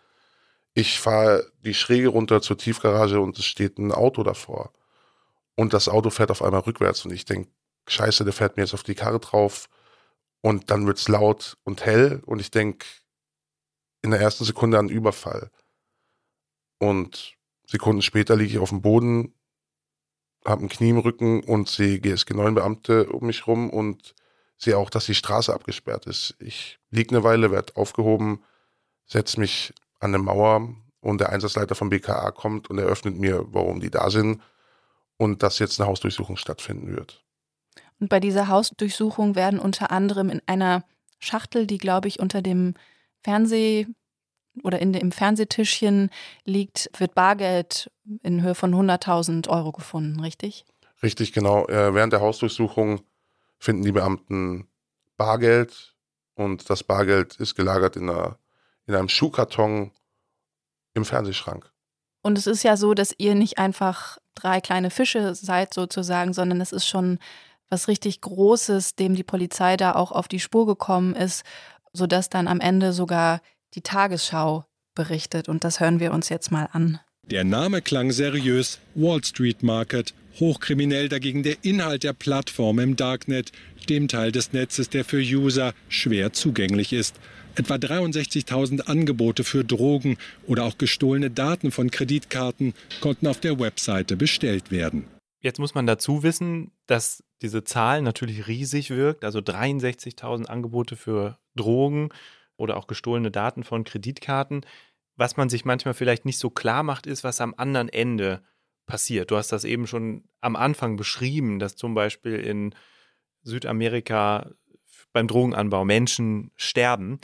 Ich fahre die Schräge runter zur Tiefgarage und es steht ein Auto davor. Und das Auto fährt auf einmal rückwärts und ich denke, scheiße, der fährt mir jetzt auf die Karre drauf. Und dann wird es laut und hell und ich denke in der ersten Sekunde an Überfall. Und Sekunden später liege ich auf dem Boden, habe ein Knie im Rücken und sehe GSG-9-Beamte um mich rum und sehe auch, dass die Straße abgesperrt ist. Ich liege eine Weile, werde aufgehoben, setze mich an eine Mauer und der Einsatzleiter vom BKA kommt und eröffnet mir, warum die da sind und dass jetzt eine Hausdurchsuchung stattfinden wird. Und bei dieser Hausdurchsuchung werden unter anderem in einer Schachtel, die glaube ich unter dem Fernseh oder in dem Fernsehtischchen liegt, wird Bargeld in Höhe von 100.000 Euro gefunden, richtig? Richtig, genau. Äh, während der Hausdurchsuchung finden die Beamten Bargeld und das Bargeld ist gelagert in, einer, in einem Schuhkarton im Fernsehschrank. Und es ist ja so, dass ihr nicht einfach drei kleine Fische seid sozusagen, sondern es ist schon was richtig Großes, dem die Polizei da auch auf die Spur gekommen ist. sodass dann am Ende sogar die Tagesschau berichtet. Und das hören wir uns jetzt mal an. Der Name klang seriös, Wall Street Market, hochkriminell dagegen der Inhalt der Plattform im Darknet, dem Teil des Netzes, der für User schwer zugänglich ist. Etwa 63.000 Angebote für Drogen oder auch gestohlene Daten von Kreditkarten konnten auf der Webseite bestellt werden. Jetzt muss man dazu wissen, dass diese Zahl natürlich riesig wirkt, also 63.000 Angebote für Drogen oder auch gestohlene Daten von Kreditkarten. Was man sich manchmal vielleicht nicht so klar macht, ist, was am anderen Ende passiert. Du hast das eben schon am Anfang beschrieben, dass zum Beispiel in Südamerika beim Drogenanbau Menschen sterben.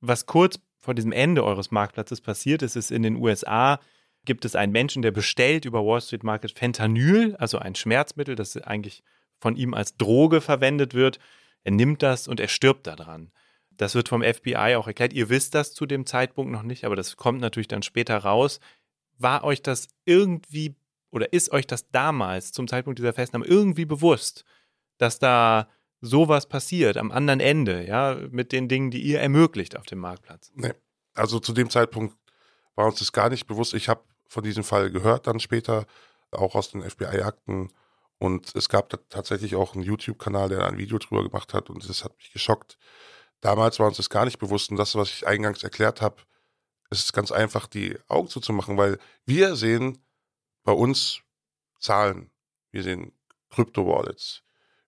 Was kurz vor diesem Ende eures Marktplatzes passiert ist, ist in den USA gibt es einen Menschen, der bestellt über Wall Street Market Fentanyl, also ein Schmerzmittel, das eigentlich von ihm als Droge verwendet wird. Er nimmt das und er stirbt daran. Das wird vom FBI auch erklärt. Ihr wisst das zu dem Zeitpunkt noch nicht, aber das kommt natürlich dann später raus. War euch das irgendwie oder ist euch das damals zum Zeitpunkt dieser Festnahme irgendwie bewusst, dass da sowas passiert am anderen Ende, ja, mit den Dingen, die ihr ermöglicht auf dem Marktplatz? Nee. Also zu dem Zeitpunkt war uns das gar nicht bewusst. Ich habe von diesem Fall gehört dann später, auch aus den FBI-Akten. Und es gab tatsächlich auch einen YouTube-Kanal, der ein Video drüber gemacht hat und das hat mich geschockt. Damals war uns das gar nicht bewusst und das, was ich eingangs erklärt habe, ist ganz einfach, die Augen zuzumachen, weil wir sehen bei uns Zahlen, wir sehen Krypto-Wallets,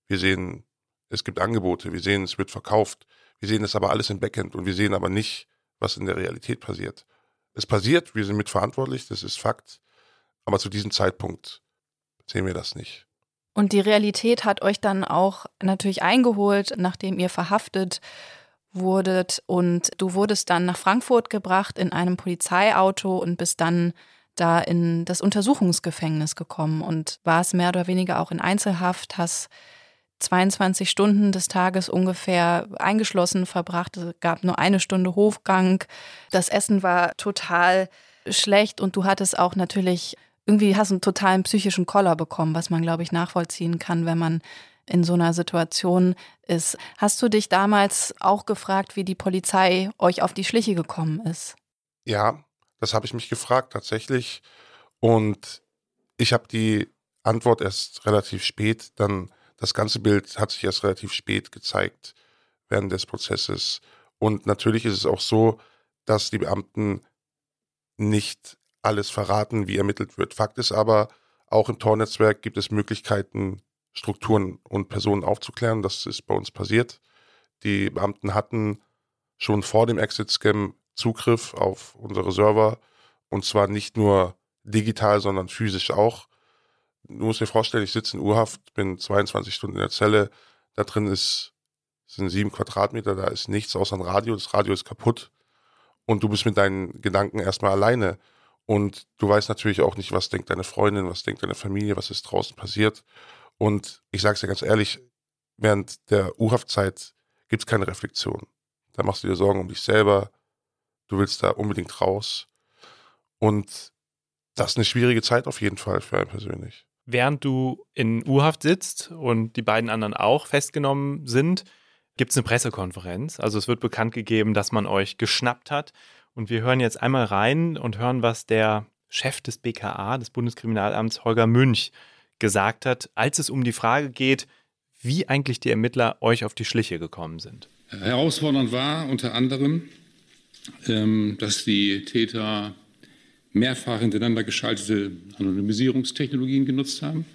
wir sehen, es gibt Angebote, wir sehen, es wird verkauft, wir sehen das aber alles im Backend und wir sehen aber nicht, was in der Realität passiert. Es passiert, wir sind mitverantwortlich, das ist Fakt, aber zu diesem Zeitpunkt sehen wir das nicht. Und die Realität hat euch dann auch natürlich eingeholt, nachdem ihr verhaftet wurdet und du wurdest dann nach Frankfurt gebracht in einem Polizeiauto und bist dann da in das Untersuchungsgefängnis gekommen und warst mehr oder weniger auch in Einzelhaft, hast 22 Stunden des Tages ungefähr eingeschlossen verbracht. Es gab nur eine Stunde Hofgang. Das Essen war total schlecht und du hattest auch natürlich irgendwie hast einen totalen psychischen Koller bekommen, was man glaube ich nachvollziehen kann, wenn man in so einer Situation ist. Hast du dich damals auch gefragt, wie die Polizei euch auf die Schliche gekommen ist? Ja, das habe ich mich gefragt tatsächlich. Und ich habe die Antwort erst relativ spät. Dann das ganze Bild hat sich erst relativ spät gezeigt während des Prozesses. Und natürlich ist es auch so, dass die Beamten nicht alles verraten, wie ermittelt wird. Fakt ist aber, auch im Tor-Netzwerk gibt es Möglichkeiten, Strukturen und Personen aufzuklären. Das ist bei uns passiert. Die Beamten hatten schon vor dem Exit-Scam Zugriff auf unsere Server und zwar nicht nur digital, sondern physisch auch. Du musst dir vorstellen, ich sitze in Urhaft, bin 22 Stunden in der Zelle, da drin ist, sind sieben Quadratmeter, da ist nichts außer ein Radio, das Radio ist kaputt und du bist mit deinen Gedanken erstmal alleine und du weißt natürlich auch nicht, was denkt deine Freundin, was denkt deine Familie, was ist draußen passiert und ich sage es dir ganz ehrlich, während der U-Haftzeit gibt es keine Reflexion. Da machst du dir Sorgen um dich selber, du willst da unbedingt raus. Und das ist eine schwierige Zeit auf jeden Fall für einen persönlich. Während du in U-Haft sitzt und die beiden anderen auch festgenommen sind, gibt es eine Pressekonferenz. Also es wird bekannt gegeben, dass man euch geschnappt hat. Und wir hören jetzt einmal rein und hören, was der Chef des BKA, des Bundeskriminalamts, Holger Münch, gesagt hat, als es um die Frage geht, wie eigentlich die Ermittler euch auf die Schliche gekommen sind. Herausfordernd war unter anderem, ähm, dass die Täter mehrfach hintereinander geschaltete Anonymisierungstechnologien genutzt haben.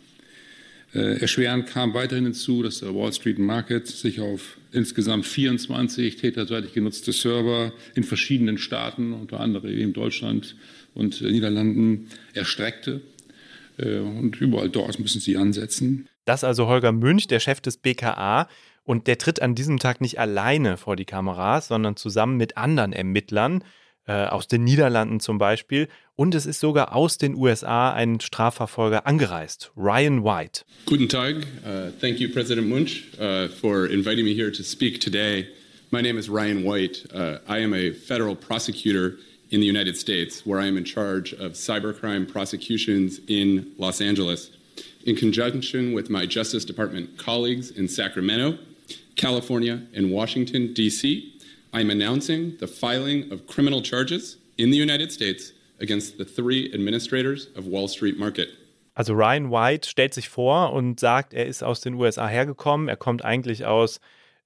Äh, erschwerend kam weiterhin hinzu, dass der Wall Street Market sich auf insgesamt 24 täterseitig genutzte Server in verschiedenen Staaten, unter anderem eben Deutschland und Niederlanden, erstreckte. Äh, und überall dort müssen sie ansetzen. Das also Holger Münch, der Chef des BKA. Und der tritt an diesem Tag nicht alleine vor die Kameras, sondern zusammen mit anderen Ermittlern, äh, aus den Niederlanden zum Beispiel. Und es ist sogar aus den USA ein Strafverfolger angereist, Ryan White. Guten Tag. Uh, thank you, President Munch, uh, for inviting me here to speak today. My name is Ryan White. Uh, I am a federal prosecutor in the United States, where I am in charge of cybercrime prosecutions in Los Angeles. In conjunction with my Justice Department colleagues in Sacramento, California, and Washington, D.C., I'm announcing the filing of criminal charges in the United States against the three administrators of Wall Street Market. Also Ryan White stellt sich vor und sagt, er ist aus den USA hergekommen, er kommt eigentlich aus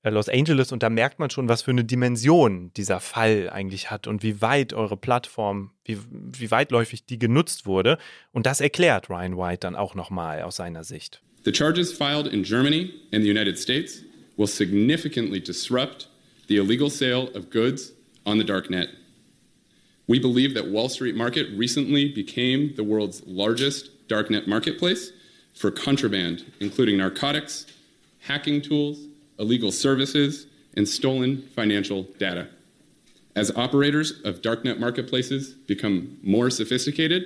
Los Angeles und da merkt man schon, was für eine Dimension dieser Fall eigentlich hat und wie weit eure Plattform, wie, wie weitläufig die genutzt wurde. Und das erklärt Ryan White dann auch nochmal aus seiner Sicht. The charges filed in Germany and the United States will significantly disrupt the illegal sale of goods on the dark net. We believe that Wall Street Market recently became the world's largest darknet marketplace for contraband, including narcotics, hacking tools, illegal services, and stolen financial data. As operators of darknet marketplaces become more sophisticated,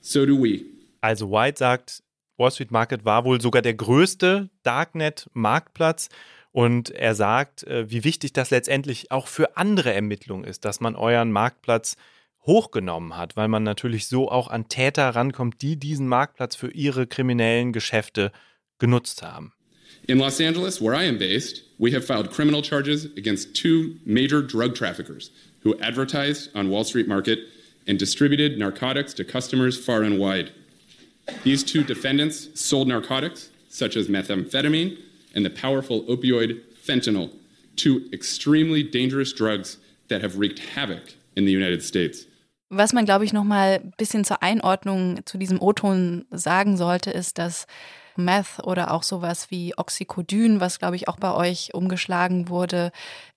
so do we. Also White sagt, Wall Street Market war wohl sogar der größte Darknet-Marktplatz und er sagt, äh, wie wichtig das letztendlich auch für andere Ermittlungen ist, dass man euren Marktplatz hochgenommen hat, weil man natürlich so auch an Täter rankommt, die diesen Marktplatz für ihre kriminellen Geschäfte genutzt haben. In Los Angeles, where I am based, we have filed criminal charges against two major drug traffickers who advertised on Wall Street Market and distributed narcotics to customers far and wide. These two defendants sold narcotics such as methamphetamine and the powerful opioid fentanyl, two extremely dangerous drugs that have wreaked havoc in the United States. Was man, glaube ich, noch mal ein bisschen zur Einordnung zu diesem O-Ton sagen sollte, ist, dass Meth oder auch sowas wie Oxycodyn, was, glaube ich, auch bei euch umgeschlagen wurde,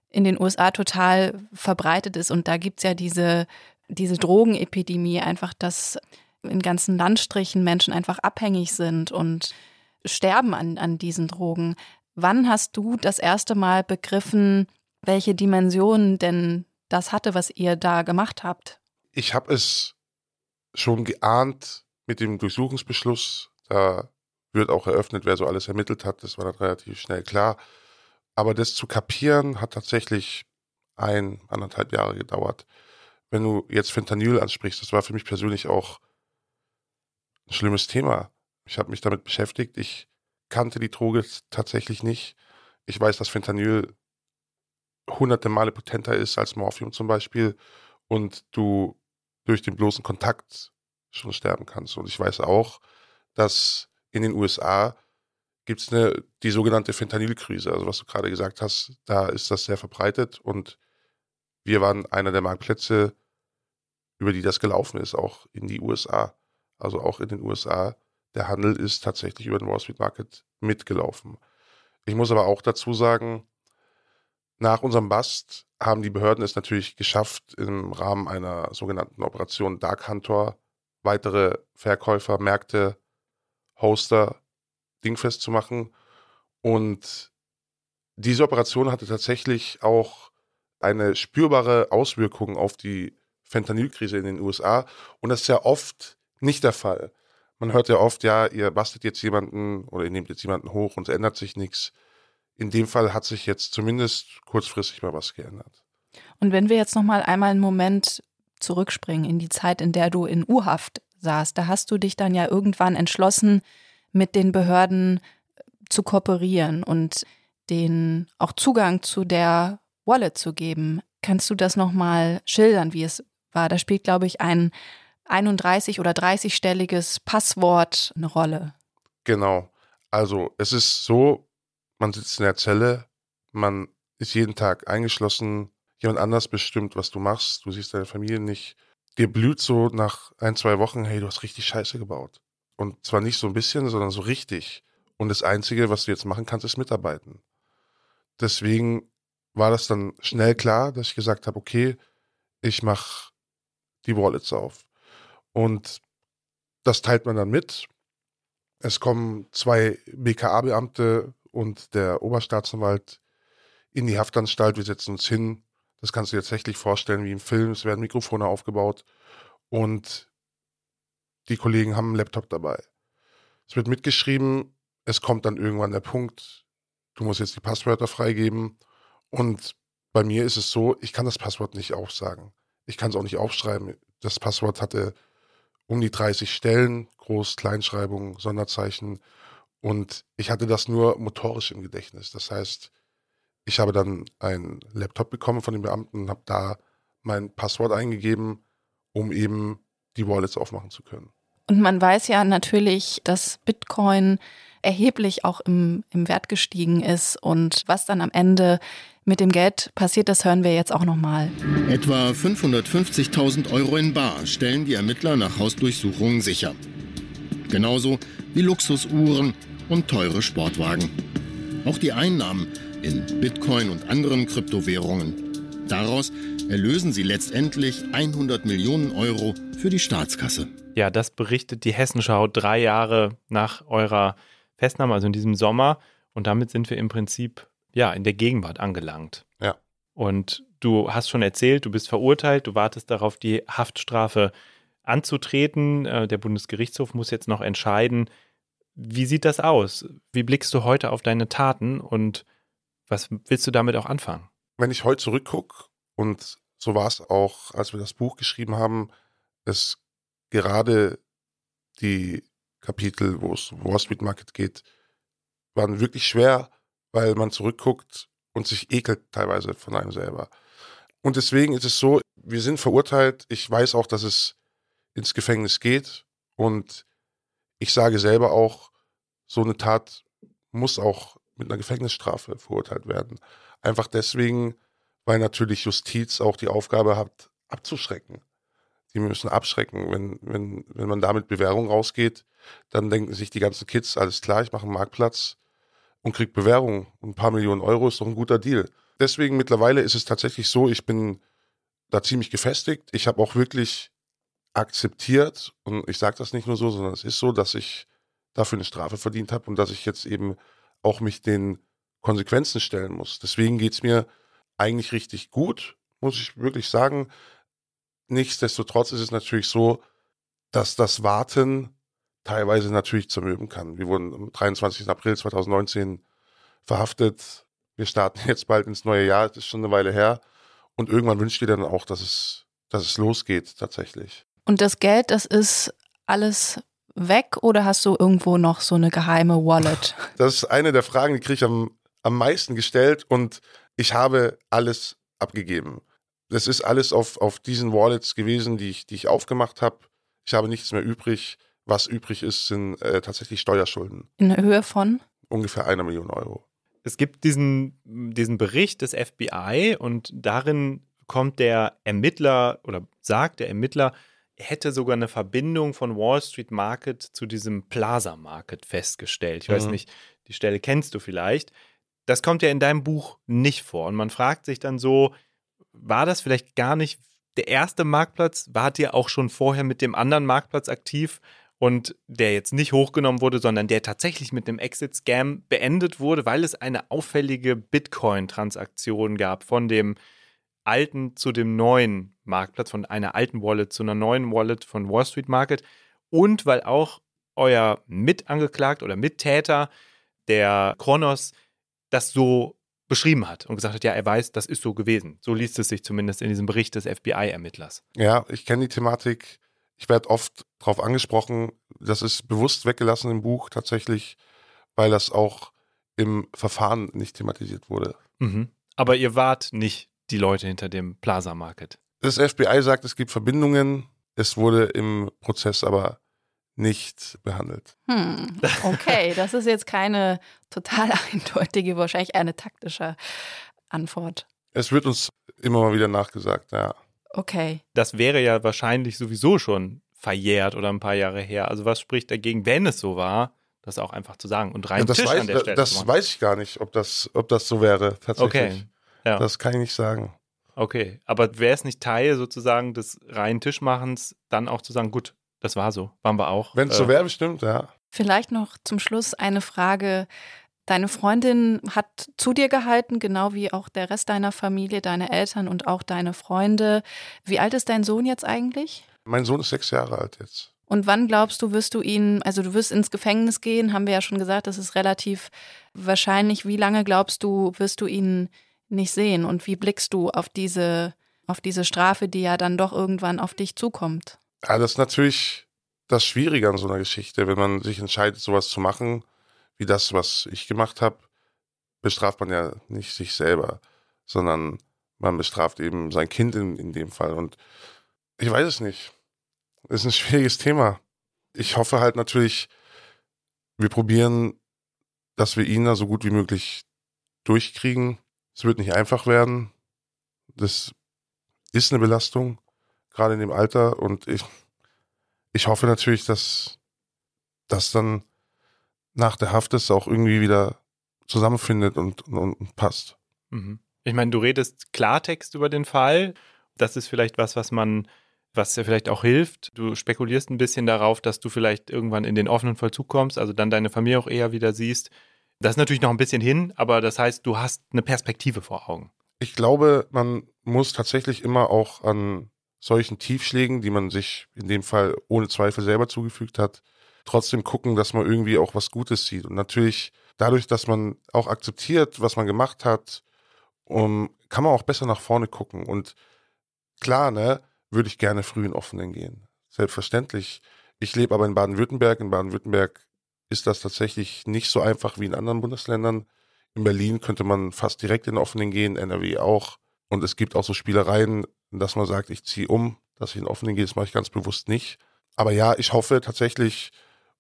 in den USA total verbreitet ist. Und da gibt es ja diese, diese Drogenepidemie, einfach, dass in ganzen Landstrichen Menschen einfach abhängig sind und sterben an, an diesen Drogen. Wann hast du das erste Mal begriffen, welche Dimensionen denn das hatte, was ihr da gemacht habt? Ich habe es schon geahnt mit dem Durchsuchungsbeschluss. Da wird auch eröffnet, wer so alles ermittelt hat. Das war dann relativ schnell klar. Aber das zu kapieren hat tatsächlich ein, anderthalb Jahre gedauert. Wenn du jetzt Fentanyl ansprichst, das war für mich persönlich auch ein schlimmes Thema. Ich habe mich damit beschäftigt. Ich kannte die Droge tatsächlich nicht. Ich weiß, dass Fentanyl hunderte Male potenter ist als Morphium zum Beispiel und du durch den bloßen Kontakt schon sterben kannst. Und ich weiß auch, dass in den USA gibt es die sogenannte Fentanylkrise. Also was du gerade gesagt hast, da ist das sehr verbreitet und wir waren einer der Marktplätze, über die das gelaufen ist, auch in die USA. Also auch in den USA der Handel ist tatsächlich über den Wall Street Market mitgelaufen. Ich muss aber auch dazu sagen, nach unserem Bust haben die Behörden es natürlich geschafft, im Rahmen einer sogenannten Operation Dark Hunter weitere Verkäufer, Märkte, Hoster dingfest zu machen. Und diese Operation hatte tatsächlich auch eine spürbare Auswirkung auf die Fentanylkrise in den USA. Und das ist ja oft nicht der Fall. Man hört ja oft, ja, ihr bastet jetzt jemanden oder ihr nehmt jetzt jemanden hoch und es ändert sich nichts. In dem Fall hat sich jetzt zumindest kurzfristig mal was geändert. Und wenn wir jetzt noch mal einmal einen Moment zurückspringen in die Zeit, in der du in U-Haft saßt, da hast du dich dann ja irgendwann entschlossen, mit den Behörden zu kooperieren und den auch Zugang zu der Wallet zu geben. Kannst du das noch mal schildern, wie es war? Da spielt, glaube ich, ein 31 oder 30-stelliges Passwort eine Rolle. Genau. Also es ist so, man sitzt in der Zelle, man ist jeden Tag eingeschlossen, jemand anders bestimmt, was du machst, du siehst deine Familie nicht. Dir blüht so nach ein, zwei Wochen, hey, du hast richtig Scheiße gebaut. Und zwar nicht so ein bisschen, sondern so richtig. Und das Einzige, was du jetzt machen kannst, ist mitarbeiten. Deswegen war das dann schnell klar, dass ich gesagt habe, okay, ich mache die Wallets auf. Und das teilt man dann mit. Es kommen zwei BKA-Beamte und der Oberstaatsanwalt in die Haftanstalt. Wir setzen uns hin. Das kannst du dir tatsächlich vorstellen wie im Film. Es werden Mikrofone aufgebaut und die Kollegen haben einen Laptop dabei. Es wird mitgeschrieben. Es kommt dann irgendwann der Punkt, du musst jetzt die Passwörter freigeben. Und bei mir ist es so, ich kann das Passwort nicht aufsagen. Ich kann es auch nicht aufschreiben. Das Passwort hatte um die 30 Stellen, Groß-, Kleinschreibung, Sonderzeichen. Und ich hatte das nur motorisch im Gedächtnis. Das heißt, Ich habe dann einen Laptop bekommen von den Beamten und habe da mein Passwort eingegeben, um eben die Wallets aufmachen zu können. Und man weiß ja natürlich, dass Bitcoin erheblich auch im, im Wert gestiegen ist. Und was dann am Ende mit dem Geld passiert, das hören wir jetzt auch nochmal. Etwa 550.000 Euro in Bar stellen die Ermittler nach Hausdurchsuchungen sicher. Genauso wie Luxusuhren und teure Sportwagen. Auch die Einnahmen in Bitcoin und anderen Kryptowährungen. Daraus erlösen sie letztendlich 100 Millionen Euro für die Staatskasse. Ja, das berichtet die Hessenschau drei Jahre nach eurer Festnahme, also in diesem Sommer. Und damit sind wir im Prinzip ja in der Gegenwart angelangt. Ja. Und du hast schon erzählt, du bist verurteilt, du wartest darauf, die Haftstrafe anzutreten. Äh, der Bundesgerichtshof muss jetzt noch entscheiden. Wie sieht das aus? Wie blickst du heute auf deine Taten und was willst du damit auch anfangen? Wenn ich heute zurückgucke, und so war es auch, als wir das Buch geschrieben haben, es gerade die Kapitel, wo es um Wall Street Market geht, waren wirklich schwer, weil man zurückguckt und sich ekelt teilweise von einem selber. Und deswegen ist es so, wir sind verurteilt. Ich weiß auch, dass es ins Gefängnis geht. Und ich sage selber auch, so eine Tat muss auch mit einer Gefängnisstrafe verurteilt werden. Einfach deswegen, weil natürlich Justiz auch die Aufgabe hat, abzuschrecken. Die müssen abschrecken. Wenn, wenn, wenn man da mit Bewährung rausgeht, dann denken sich die ganzen Kids, alles klar, ich mache einen Marktplatz und kriege Bewährung. Ein paar Millionen Euro ist doch ein guter Deal. Deswegen mittlerweile ist es tatsächlich so, ich bin da ziemlich gefestigt. Ich habe auch wirklich akzeptiert, und ich sage das nicht nur so, sondern es ist so, dass ich dafür eine Strafe verdient habe und dass ich jetzt eben auch mich den Konsequenzen stellen muss. Deswegen geht es mir eigentlich richtig gut, muss ich wirklich sagen. Nichtsdestotrotz ist es natürlich so, dass das Warten teilweise natürlich zermürben kann. Wir wurden am 23. April 2019 verhaftet. Wir starten jetzt bald ins neue Jahr, das ist schon eine Weile her. Und irgendwann wünscht ihr dann auch, dass es, dass es losgeht tatsächlich. Und das Geld, das ist alles weg oder hast du irgendwo noch so eine geheime Wallet? Das ist eine der Fragen, die kriege ich am, am meisten gestellt und ich habe alles abgegeben. Das ist alles auf, auf diesen Wallets gewesen, die ich, die ich aufgemacht habe. Ich habe nichts mehr übrig. Was übrig ist, sind äh, tatsächlich Steuerschulden. In Höhe von? Ungefähr einer Million Euro. Es gibt diesen, diesen Bericht des FBI und darin kommt der Ermittler oder sagt der Ermittler, er hätte sogar eine Verbindung von Wall Street Market zu diesem Plaza Market festgestellt. Ich mhm. weiß nicht, die Stelle kennst du vielleicht. Das kommt ja in deinem Buch nicht vor. Und man fragt sich dann so, war das vielleicht gar nicht der erste Marktplatz? Wart ihr auch schon vorher mit dem anderen Marktplatz aktiv? und der jetzt nicht hochgenommen wurde, sondern der tatsächlich mit einem Exit-Scam beendet wurde, weil es eine auffällige Bitcoin-Transaktion gab von dem alten zu dem neuen Marktplatz, von einer alten Wallet zu einer neuen Wallet von Wall Street Market und weil auch euer Mitangeklagt oder Mittäter, der Kronos, das so beschrieben hat und gesagt hat, ja, er weiß, das ist so gewesen. So liest es sich zumindest in diesem Bericht des FBI-Ermittlers. Ja, ich kenne die Thematik ich werde oft darauf angesprochen, das ist bewusst weggelassen im Buch tatsächlich, weil das auch im Verfahren nicht thematisiert wurde. Mhm. Aber ihr wart nicht die Leute hinter dem Plaza Market. Das FBI sagt, es gibt Verbindungen. Es wurde im Prozess aber nicht behandelt. Hm, okay, das ist jetzt keine total eindeutige, wahrscheinlich eine taktische Antwort. Es wird uns immer mal wieder nachgesagt, ja. Okay. Das wäre ja wahrscheinlich sowieso schon verjährt oder ein paar Jahre her. Also was spricht dagegen, wenn es so war, das auch einfach zu sagen und rein ja, das Tisch weiß, an der Stelle Das weiß ich gar nicht, ob das, ob das so wäre tatsächlich. Okay. Ja. Das kann ich nicht sagen. Okay, aber wäre es nicht Teil sozusagen des reinen Tischmachens, dann auch zu sagen, gut, das war so, waren wir auch. Wenn es äh, so wäre, bestimmt, ja. Vielleicht noch zum Schluss eine Frage. Deine Freundin hat zu dir gehalten, genau wie auch der Rest deiner Familie, deine Eltern und auch deine Freunde. Wie alt ist dein Sohn jetzt eigentlich? Mein Sohn ist sechs Jahre alt jetzt. Und wann glaubst du, wirst du ihn, also du wirst ins Gefängnis gehen, haben wir ja schon gesagt, das ist relativ wahrscheinlich. Wie lange glaubst du, wirst du ihn nicht sehen? Und wie blickst du auf diese, auf diese Strafe, die ja dann doch irgendwann auf dich zukommt? Ja, das ist natürlich das Schwierige an so einer Geschichte, wenn man sich entscheidet, sowas zu machen wie das, was ich gemacht habe, bestraft man ja nicht sich selber, sondern man bestraft eben sein Kind in, in dem Fall. Und ich weiß es nicht. Ist ein schwieriges Thema. Ich hoffe halt natürlich, wir probieren, dass wir ihn da so gut wie möglich durchkriegen. Es wird nicht einfach werden. Das ist eine Belastung, gerade in dem Alter. Und ich, ich hoffe natürlich, dass das dann nach der Haft es auch irgendwie wieder zusammenfindet und, und, und passt. Mhm. Ich meine, du redest Klartext über den Fall. Das ist vielleicht was, was man, was ja vielleicht auch hilft. Du spekulierst ein bisschen darauf, dass du vielleicht irgendwann in den offenen Vollzug kommst, also dann deine Familie auch eher wieder siehst. Das ist natürlich noch ein bisschen hin, aber das heißt, du hast eine Perspektive vor Augen. Ich glaube, man muss tatsächlich immer auch an solchen Tiefschlägen, die man sich in dem Fall ohne Zweifel selber zugefügt hat, trotzdem gucken, dass man irgendwie auch was Gutes sieht. Und natürlich dadurch, dass man auch akzeptiert, was man gemacht hat, um, kann man auch besser nach vorne gucken. Und klar, ne, würde ich gerne früh in Offenen gehen. Selbstverständlich. Ich lebe aber in Baden-Württemberg. In Baden-Württemberg ist das tatsächlich nicht so einfach wie in anderen Bundesländern. In Berlin könnte man fast direkt in Offenen gehen, NRW auch. Und es gibt auch so Spielereien, dass man sagt, ich ziehe um, dass ich in Offenen gehe, das mache ich ganz bewusst nicht. Aber ja, ich hoffe tatsächlich,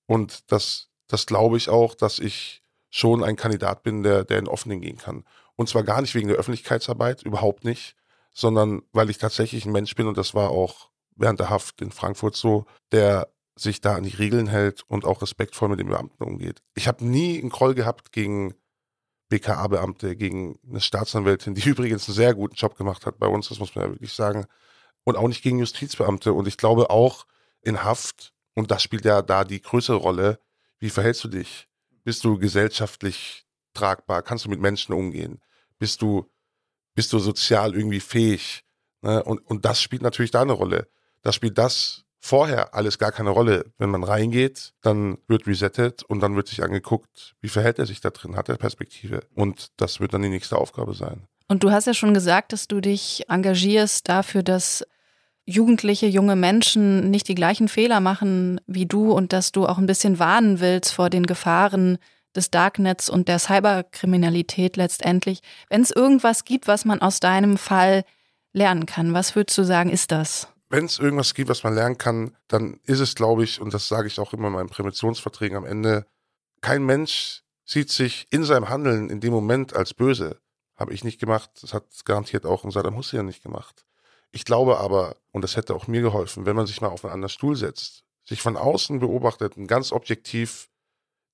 und das, das glaube ich auch, dass ich schon ein Kandidat bin, der, der in Offenen gehen kann. Und zwar gar nicht wegen der Öffentlichkeitsarbeit, überhaupt nicht, sondern weil ich tatsächlich ein Mensch bin und das war auch während der Haft in Frankfurt so, der sich da an die Regeln hält und auch respektvoll mit den Beamten umgeht. Ich habe nie einen Kroll gehabt gegen BKA-Beamte, gegen eine Staatsanwältin, die übrigens einen sehr guten Job gemacht hat bei uns, das muss man ja wirklich sagen, und auch nicht gegen Justizbeamte. Und ich glaube auch in Haft, und das spielt ja da die größere Rolle, wie verhältst du dich? Bist du gesellschaftlich tragbar? Kannst du mit Menschen umgehen? Bist du, bist du sozial irgendwie fähig? Ne? Und, und das spielt natürlich da eine Rolle. Das spielt das vorher alles gar keine Rolle. Wenn man reingeht, dann wird resettet und dann wird sich angeguckt, wie verhält er sich da drin, hat er Perspektive. Und das wird dann die nächste Aufgabe sein. Und du hast ja schon gesagt, dass du dich engagierst dafür, dass jugendliche, junge Menschen nicht die gleichen Fehler machen wie du und dass du auch ein bisschen warnen willst vor den Gefahren des Darknets und der Cyberkriminalität letztendlich. Wenn es irgendwas gibt, was man aus deinem Fall lernen kann, was würdest du sagen, ist das? Wenn es irgendwas gibt, was man lernen kann, dann ist es, glaube ich, und das sage ich auch immer in meinen Präventionsverträgen am Ende, kein Mensch sieht sich in seinem Handeln in dem Moment als böse. Habe ich nicht gemacht, das hat garantiert auch ein Saddam Hussein nicht gemacht. Ich glaube aber, und das hätte auch mir geholfen, wenn man sich mal auf einen anderen Stuhl setzt, sich von außen beobachtet und ganz objektiv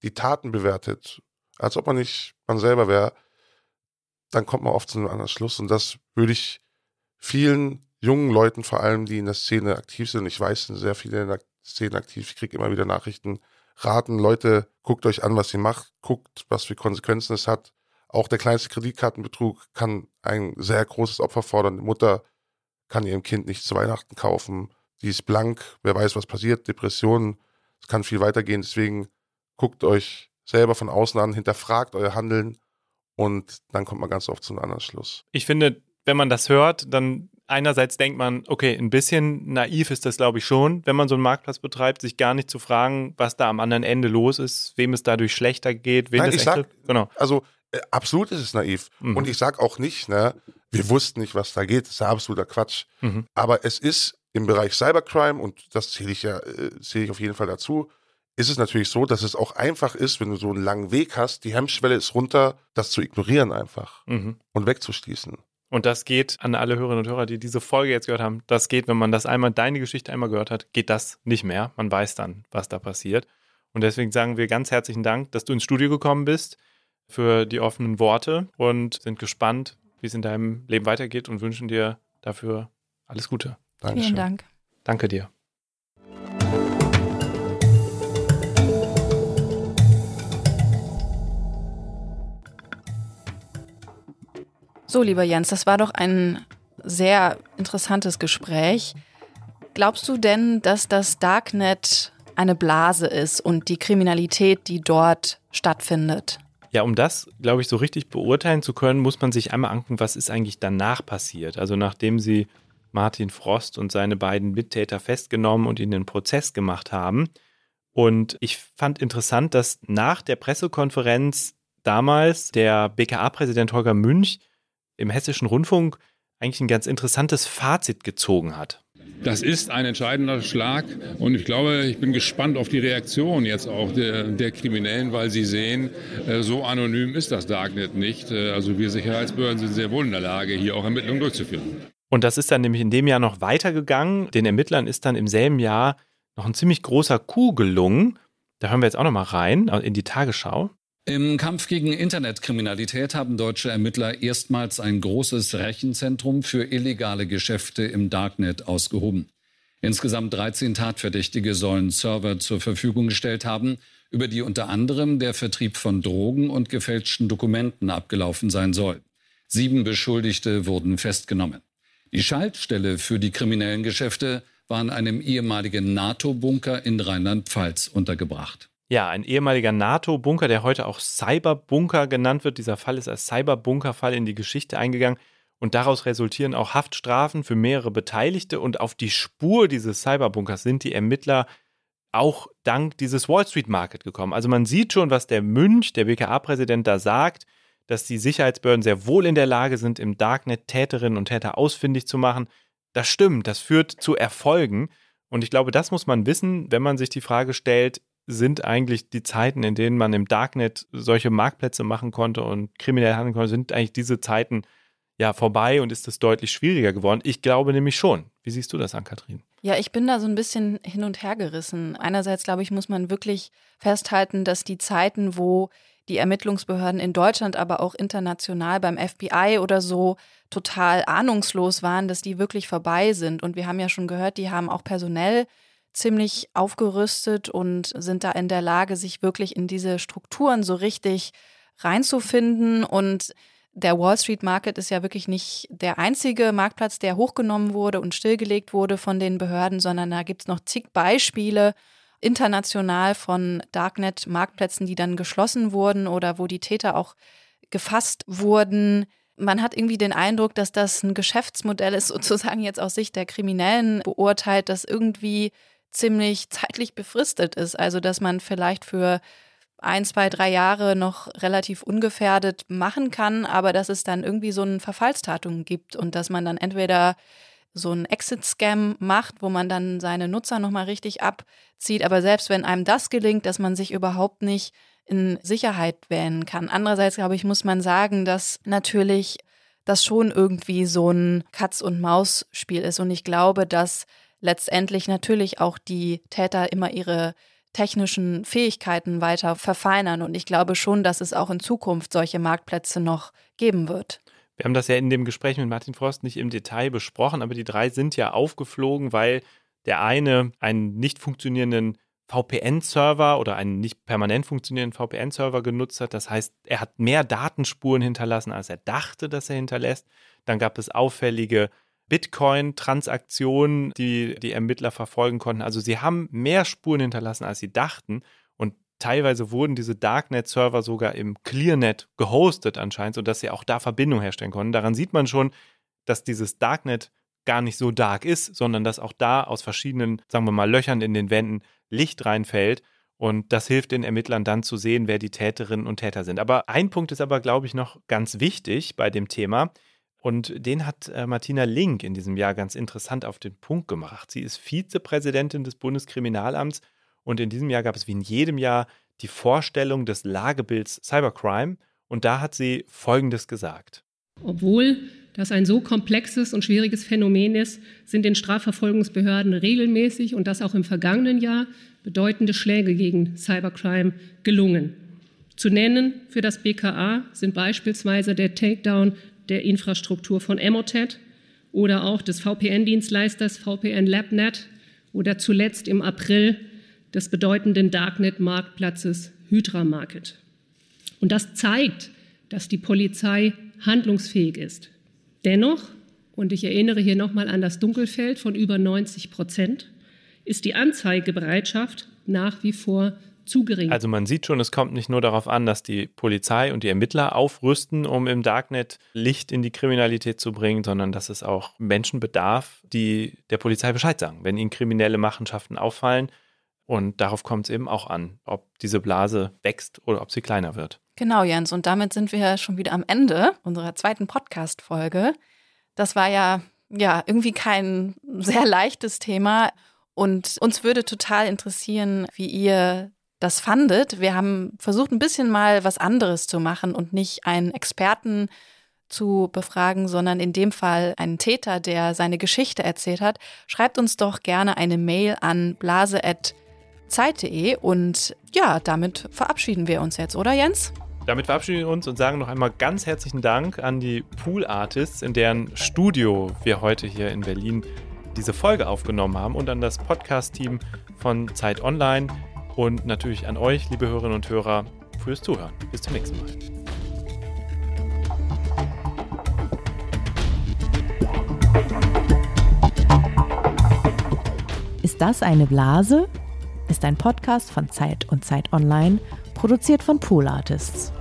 die Taten bewertet, als ob man nicht man selber wäre, dann kommt man oft zu einem anderen Schluss. Und das würde ich vielen jungen Leuten vor allem, die in der Szene aktiv sind. Ich weiß, sind sehr viele in der Szene aktiv. Ich kriege immer wieder Nachrichten. Raten, Leute, guckt euch an, was ihr macht, guckt, was für Konsequenzen es hat. Auch der kleinste Kreditkartenbetrug kann ein sehr großes Opfer fordern. Die Mutter kann ihrem Kind nicht zu Weihnachten kaufen. Die ist blank, wer weiß, was passiert, Depressionen. Es kann viel weitergehen. Deswegen guckt euch selber von außen an, hinterfragt euer Handeln und dann kommt man ganz oft zu einem anderen Schluss. Ich finde, wenn man das hört, dann einerseits denkt man, okay, ein bisschen naiv ist das, glaube ich, schon, wenn man so einen Marktplatz betreibt, sich gar nicht zu fragen, was da am anderen Ende los ist, wem es dadurch schlechter geht, wem Nein, es ich sag, genau. Also äh, absolut ist es naiv. Mhm. Und ich sage auch nicht, ne, wir wussten nicht, was da geht. Das ist ja absoluter Quatsch. Mhm. Aber es ist im Bereich Cybercrime, und das zähle ich ja, äh, zähle ich auf jeden Fall dazu, ist es natürlich so, dass es auch einfach ist, wenn du so einen langen Weg hast, die Hemmschwelle ist runter, das zu ignorieren einfach Mhm. und wegzuschließen. Und das geht an alle Hörerinnen und Hörer, die diese Folge jetzt gehört haben. Das geht, wenn man das einmal, deine Geschichte einmal gehört hat, geht das nicht mehr. Man weiß dann, was da passiert. Und deswegen sagen wir ganz herzlichen Dank, dass du ins Studio gekommen bist für die offenen Worte und sind gespannt, wie es in deinem Leben weitergeht und wünschen dir dafür alles Gute. Dankeschön. Vielen Dank. Danke dir. So, lieber Jens, das war doch ein sehr interessantes Gespräch. Glaubst du denn, dass das Darknet eine Blase ist und die Kriminalität, die dort stattfindet? Ja, um das, glaube ich, so richtig beurteilen zu können, muss man sich einmal angucken, was ist eigentlich danach passiert. Also nachdem sie Martin Frost und seine beiden Mittäter festgenommen und in den Prozess gemacht haben. Und ich fand interessant, dass nach der Pressekonferenz damals der BKA-Präsident Holger Münch im Hessischen Rundfunk eigentlich ein ganz interessantes Fazit gezogen hat. Das ist ein entscheidender Schlag und ich glaube, ich bin gespannt auf die Reaktion jetzt auch der, der Kriminellen, weil sie sehen, äh, so anonym ist das Darknet nicht. Äh, also wir Sicherheitsbehörden sind sehr wohl in der Lage, hier auch Ermittlungen durchzuführen. Und das ist dann nämlich in dem Jahr noch weitergegangen. Den Ermittlern ist dann im selben Jahr noch ein ziemlich großer Coup gelungen. Da hören wir jetzt auch noch mal rein in die Tagesschau. Im Kampf gegen Internetkriminalität haben deutsche Ermittler erstmals ein großes Rechenzentrum für illegale Geschäfte im Darknet ausgehoben. Insgesamt 13 Tatverdächtige sollen Server zur Verfügung gestellt haben, über die unter anderem der Vertrieb von Drogen und gefälschten Dokumenten abgelaufen sein soll. Sieben Beschuldigte wurden festgenommen. Die Schaltstelle für die kriminellen Geschäfte war in einem ehemaligen NATO-Bunker in Rheinland-Pfalz untergebracht. Ja, ein ehemaliger NATO-Bunker, der heute auch Cyberbunker genannt wird. Dieser Fall ist als Cyberbunker-Fall in die Geschichte eingegangen und daraus resultieren auch Haftstrafen für mehrere Beteiligte und auf die Spur dieses Cyberbunkers sind die Ermittler auch dank dieses Wall Street Market gekommen. Also man sieht schon, was der Münch, der BKA-Präsident, da sagt, dass die Sicherheitsbehörden sehr wohl in der Lage sind, im Darknet Täterinnen und Täter ausfindig zu machen. Das stimmt, das führt zu Erfolgen. Und ich glaube, das muss man wissen, wenn man sich die Frage stellt, sind eigentlich die Zeiten, in denen man im Darknet solche Marktplätze machen konnte und kriminell handeln konnte, sind eigentlich diese Zeiten ja vorbei und ist es deutlich schwieriger geworden? Ich glaube nämlich schon. Wie siehst du das an, Kathrin? Ja, ich bin da so ein bisschen hin und her gerissen. Einerseits, glaube ich, muss man wirklich festhalten, dass die Zeiten, wo die Ermittlungsbehörden in Deutschland, aber auch international beim FBI oder so total ahnungslos waren, dass die wirklich vorbei sind. Und wir haben ja schon gehört, die haben auch personell ziemlich aufgerüstet und sind da in der Lage, sich wirklich in diese Strukturen so richtig reinzufinden. Und der Wall Street Market ist ja wirklich nicht der einzige Marktplatz, der hochgenommen wurde und stillgelegt wurde von den Behörden, sondern da gibt es noch zig Beispiele international von Darknet-Marktplätzen, die dann geschlossen wurden oder wo die Täter auch gefasst wurden. Man hat irgendwie den Eindruck, dass das ein Geschäftsmodell ist, sozusagen jetzt aus Sicht der Kriminellen beurteilt, das irgendwie ziemlich zeitlich befristet ist. Also dass man vielleicht für ein, zwei, drei Jahre noch relativ ungefährdet machen kann, aber dass es dann irgendwie so ein Verfallsdatum gibt und dass man dann entweder so ein Exit-Scam macht, wo man dann seine Nutzer nochmal richtig abzieht. Aber selbst wenn einem das gelingt, dass man sich überhaupt nicht in Sicherheit wählen kann. Andererseits, glaube ich, muss man sagen, dass natürlich das schon irgendwie so ein Katz-und-Maus-Spiel ist. Und ich glaube, dass letztendlich natürlich auch die Täter immer ihre technischen Fähigkeiten weiter verfeinern. Und ich glaube schon, dass es auch in Zukunft solche Marktplätze noch geben wird. Wir haben das ja in dem Gespräch mit Martin Frost nicht im Detail besprochen, aber die drei sind ja aufgeflogen, weil der eine einen nicht funktionierenden VPN-Server oder einen nicht permanent funktionierenden VPN-Server genutzt hat. Das heißt, er hat mehr Datenspuren hinterlassen, als er dachte, dass er hinterlässt. Dann gab es auffällige Bitcoin-Transaktionen, die die Ermittler verfolgen konnten. Also sie haben mehr Spuren hinterlassen, als sie dachten. Und teilweise wurden diese Darknet-Server sogar im Clearnet gehostet anscheinend, sodass sie auch da Verbindung herstellen konnten. Daran sieht man schon, dass dieses Darknet gar nicht so dark ist, sondern dass auch da aus verschiedenen, sagen wir mal, Löchern in den Wänden Licht reinfällt. Und das hilft den Ermittlern dann zu sehen, wer die Täterinnen und Täter sind. Aber ein Punkt ist aber, glaube ich, noch ganz wichtig bei dem Thema. Und den hat äh, Martina Link in diesem Jahr ganz interessant auf den Punkt gemacht. Sie ist Vizepräsidentin des Bundeskriminalamts und in diesem Jahr gab es wie in jedem Jahr die Vorstellung des Lagebilds Cybercrime. Und da hat sie Folgendes gesagt. Obwohl das ein so komplexes und schwieriges Phänomen ist, sind den Strafverfolgungsbehörden regelmäßig und das auch im vergangenen Jahr bedeutende Schläge gegen Cybercrime gelungen. Zu nennen für das BKA sind beispielsweise der Takedown der Infrastruktur von Emotet oder auch des VPN-Dienstleisters VPN LabNet oder zuletzt im April des bedeutenden Darknet-Marktplatzes Hydra Market. Und das zeigt, dass die Polizei handlungsfähig ist. Dennoch, und ich erinnere hier nochmal an das Dunkelfeld von über 90 Prozent, ist die Anzeigebereitschaft nach wie vor zu gering. Also man sieht schon, es kommt nicht nur darauf an, dass die Polizei und die Ermittler aufrüsten, um im Darknet Licht in die Kriminalität zu bringen, sondern dass es auch Menschen bedarf, die der Polizei Bescheid sagen, wenn ihnen kriminelle Machenschaften auffallen. Und darauf kommt es eben auch an, ob diese Blase wächst oder ob sie kleiner wird. Genau, Jens. Und damit sind wir schon wieder am Ende unserer zweiten Podcast-Folge. Das war ja, ja, irgendwie kein sehr leichtes Thema. Und uns würde total interessieren, wie ihr das fandet. Wir haben versucht, ein bisschen mal was anderes zu machen und nicht einen Experten zu befragen, sondern in dem Fall einen Täter, der seine Geschichte erzählt hat. Schreibt uns doch gerne eine Mail an blase.zeit.de und ja, damit verabschieden wir uns jetzt, oder Jens? Damit verabschieden wir uns und sagen noch einmal ganz herzlichen Dank an die Pool Artists, in deren Studio wir heute hier in Berlin diese Folge aufgenommen haben und an das Podcast-Team von Zeit Online und natürlich an euch, liebe Hörerinnen und Hörer, fürs Zuhören. Bis zum nächsten Mal. Ist das eine Blase? Ist ein Podcast von Zeit und Zeit Online, produziert von Pool Artists.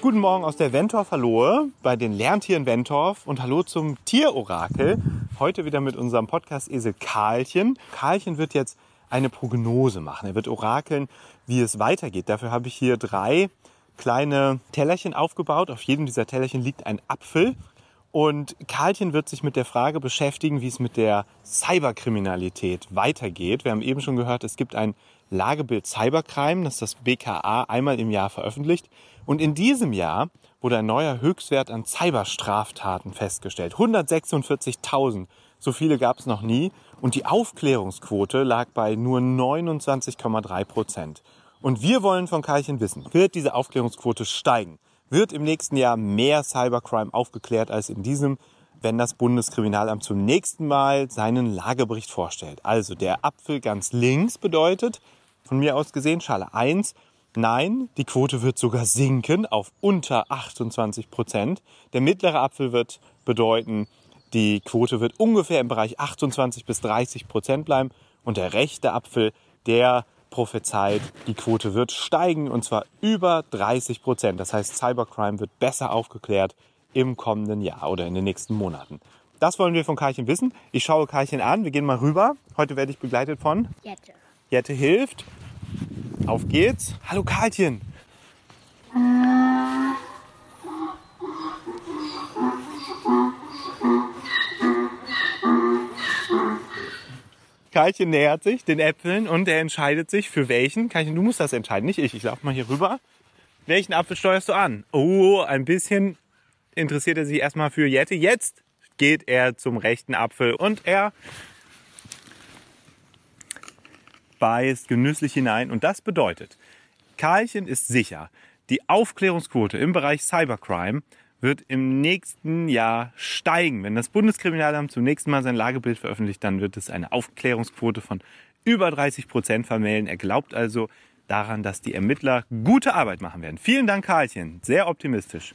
Guten Morgen aus der Wentorf Hallohe bei den Lerntieren Wentorf und Hallo zum Tierorakel. Heute wieder mit unserem Podcast Esel Karlchen. Karlchen wird jetzt eine Prognose machen. Er wird orakeln, wie es weitergeht. Dafür habe ich hier drei kleine Tellerchen aufgebaut. Auf jedem dieser Tellerchen liegt ein Apfel. Und Karlchen wird sich mit der Frage beschäftigen, wie es mit der Cyberkriminalität weitergeht. Wir haben eben schon gehört, es gibt ein Lagebild Cybercrime, das das BKA einmal im Jahr veröffentlicht. Und in diesem Jahr wurde ein neuer Höchstwert an Cyberstraftaten festgestellt. 146.000. So viele gab es noch nie. Und die Aufklärungsquote lag bei nur 29,3 Prozent. Und wir wollen von Karlchen wissen, wird diese Aufklärungsquote steigen? Wird im nächsten Jahr mehr Cybercrime aufgeklärt als in diesem, wenn das Bundeskriminalamt zum nächsten Mal seinen Lagebericht vorstellt? Also der Apfel ganz links bedeutet, von mir aus gesehen, Schale 1, Nein, die Quote wird sogar sinken auf unter 28 Prozent. Der mittlere Apfel wird bedeuten, die Quote wird ungefähr im Bereich 28 bis 30 Prozent bleiben. Und der rechte Apfel, der prophezeit, die Quote wird steigen und zwar über 30 Prozent. Das heißt, Cybercrime wird besser aufgeklärt im kommenden Jahr oder in den nächsten Monaten. Das wollen wir von Karchen wissen. Ich schaue Karchen an. Wir gehen mal rüber. Heute werde ich begleitet von Jette. Jette hilft. Auf geht's. Hallo Karlchen. Karlchen nähert sich den Äpfeln und er entscheidet sich für welchen. Karlchen, du musst das entscheiden, nicht ich. Ich laufe mal hier rüber. Welchen Apfel steuerst du an? Oh, ein bisschen interessiert er sich erstmal für Jette. Jetzt geht er zum rechten Apfel und er beißt genüsslich hinein. Und das bedeutet, Karlchen ist sicher, die Aufklärungsquote im Bereich Cybercrime wird im nächsten Jahr steigen. Wenn das Bundeskriminalamt zum nächsten Mal sein Lagebild veröffentlicht, dann wird es eine Aufklärungsquote von über 30 Prozent vermelden. Er glaubt also daran, dass die Ermittler gute Arbeit machen werden. Vielen Dank, Karlchen. Sehr optimistisch.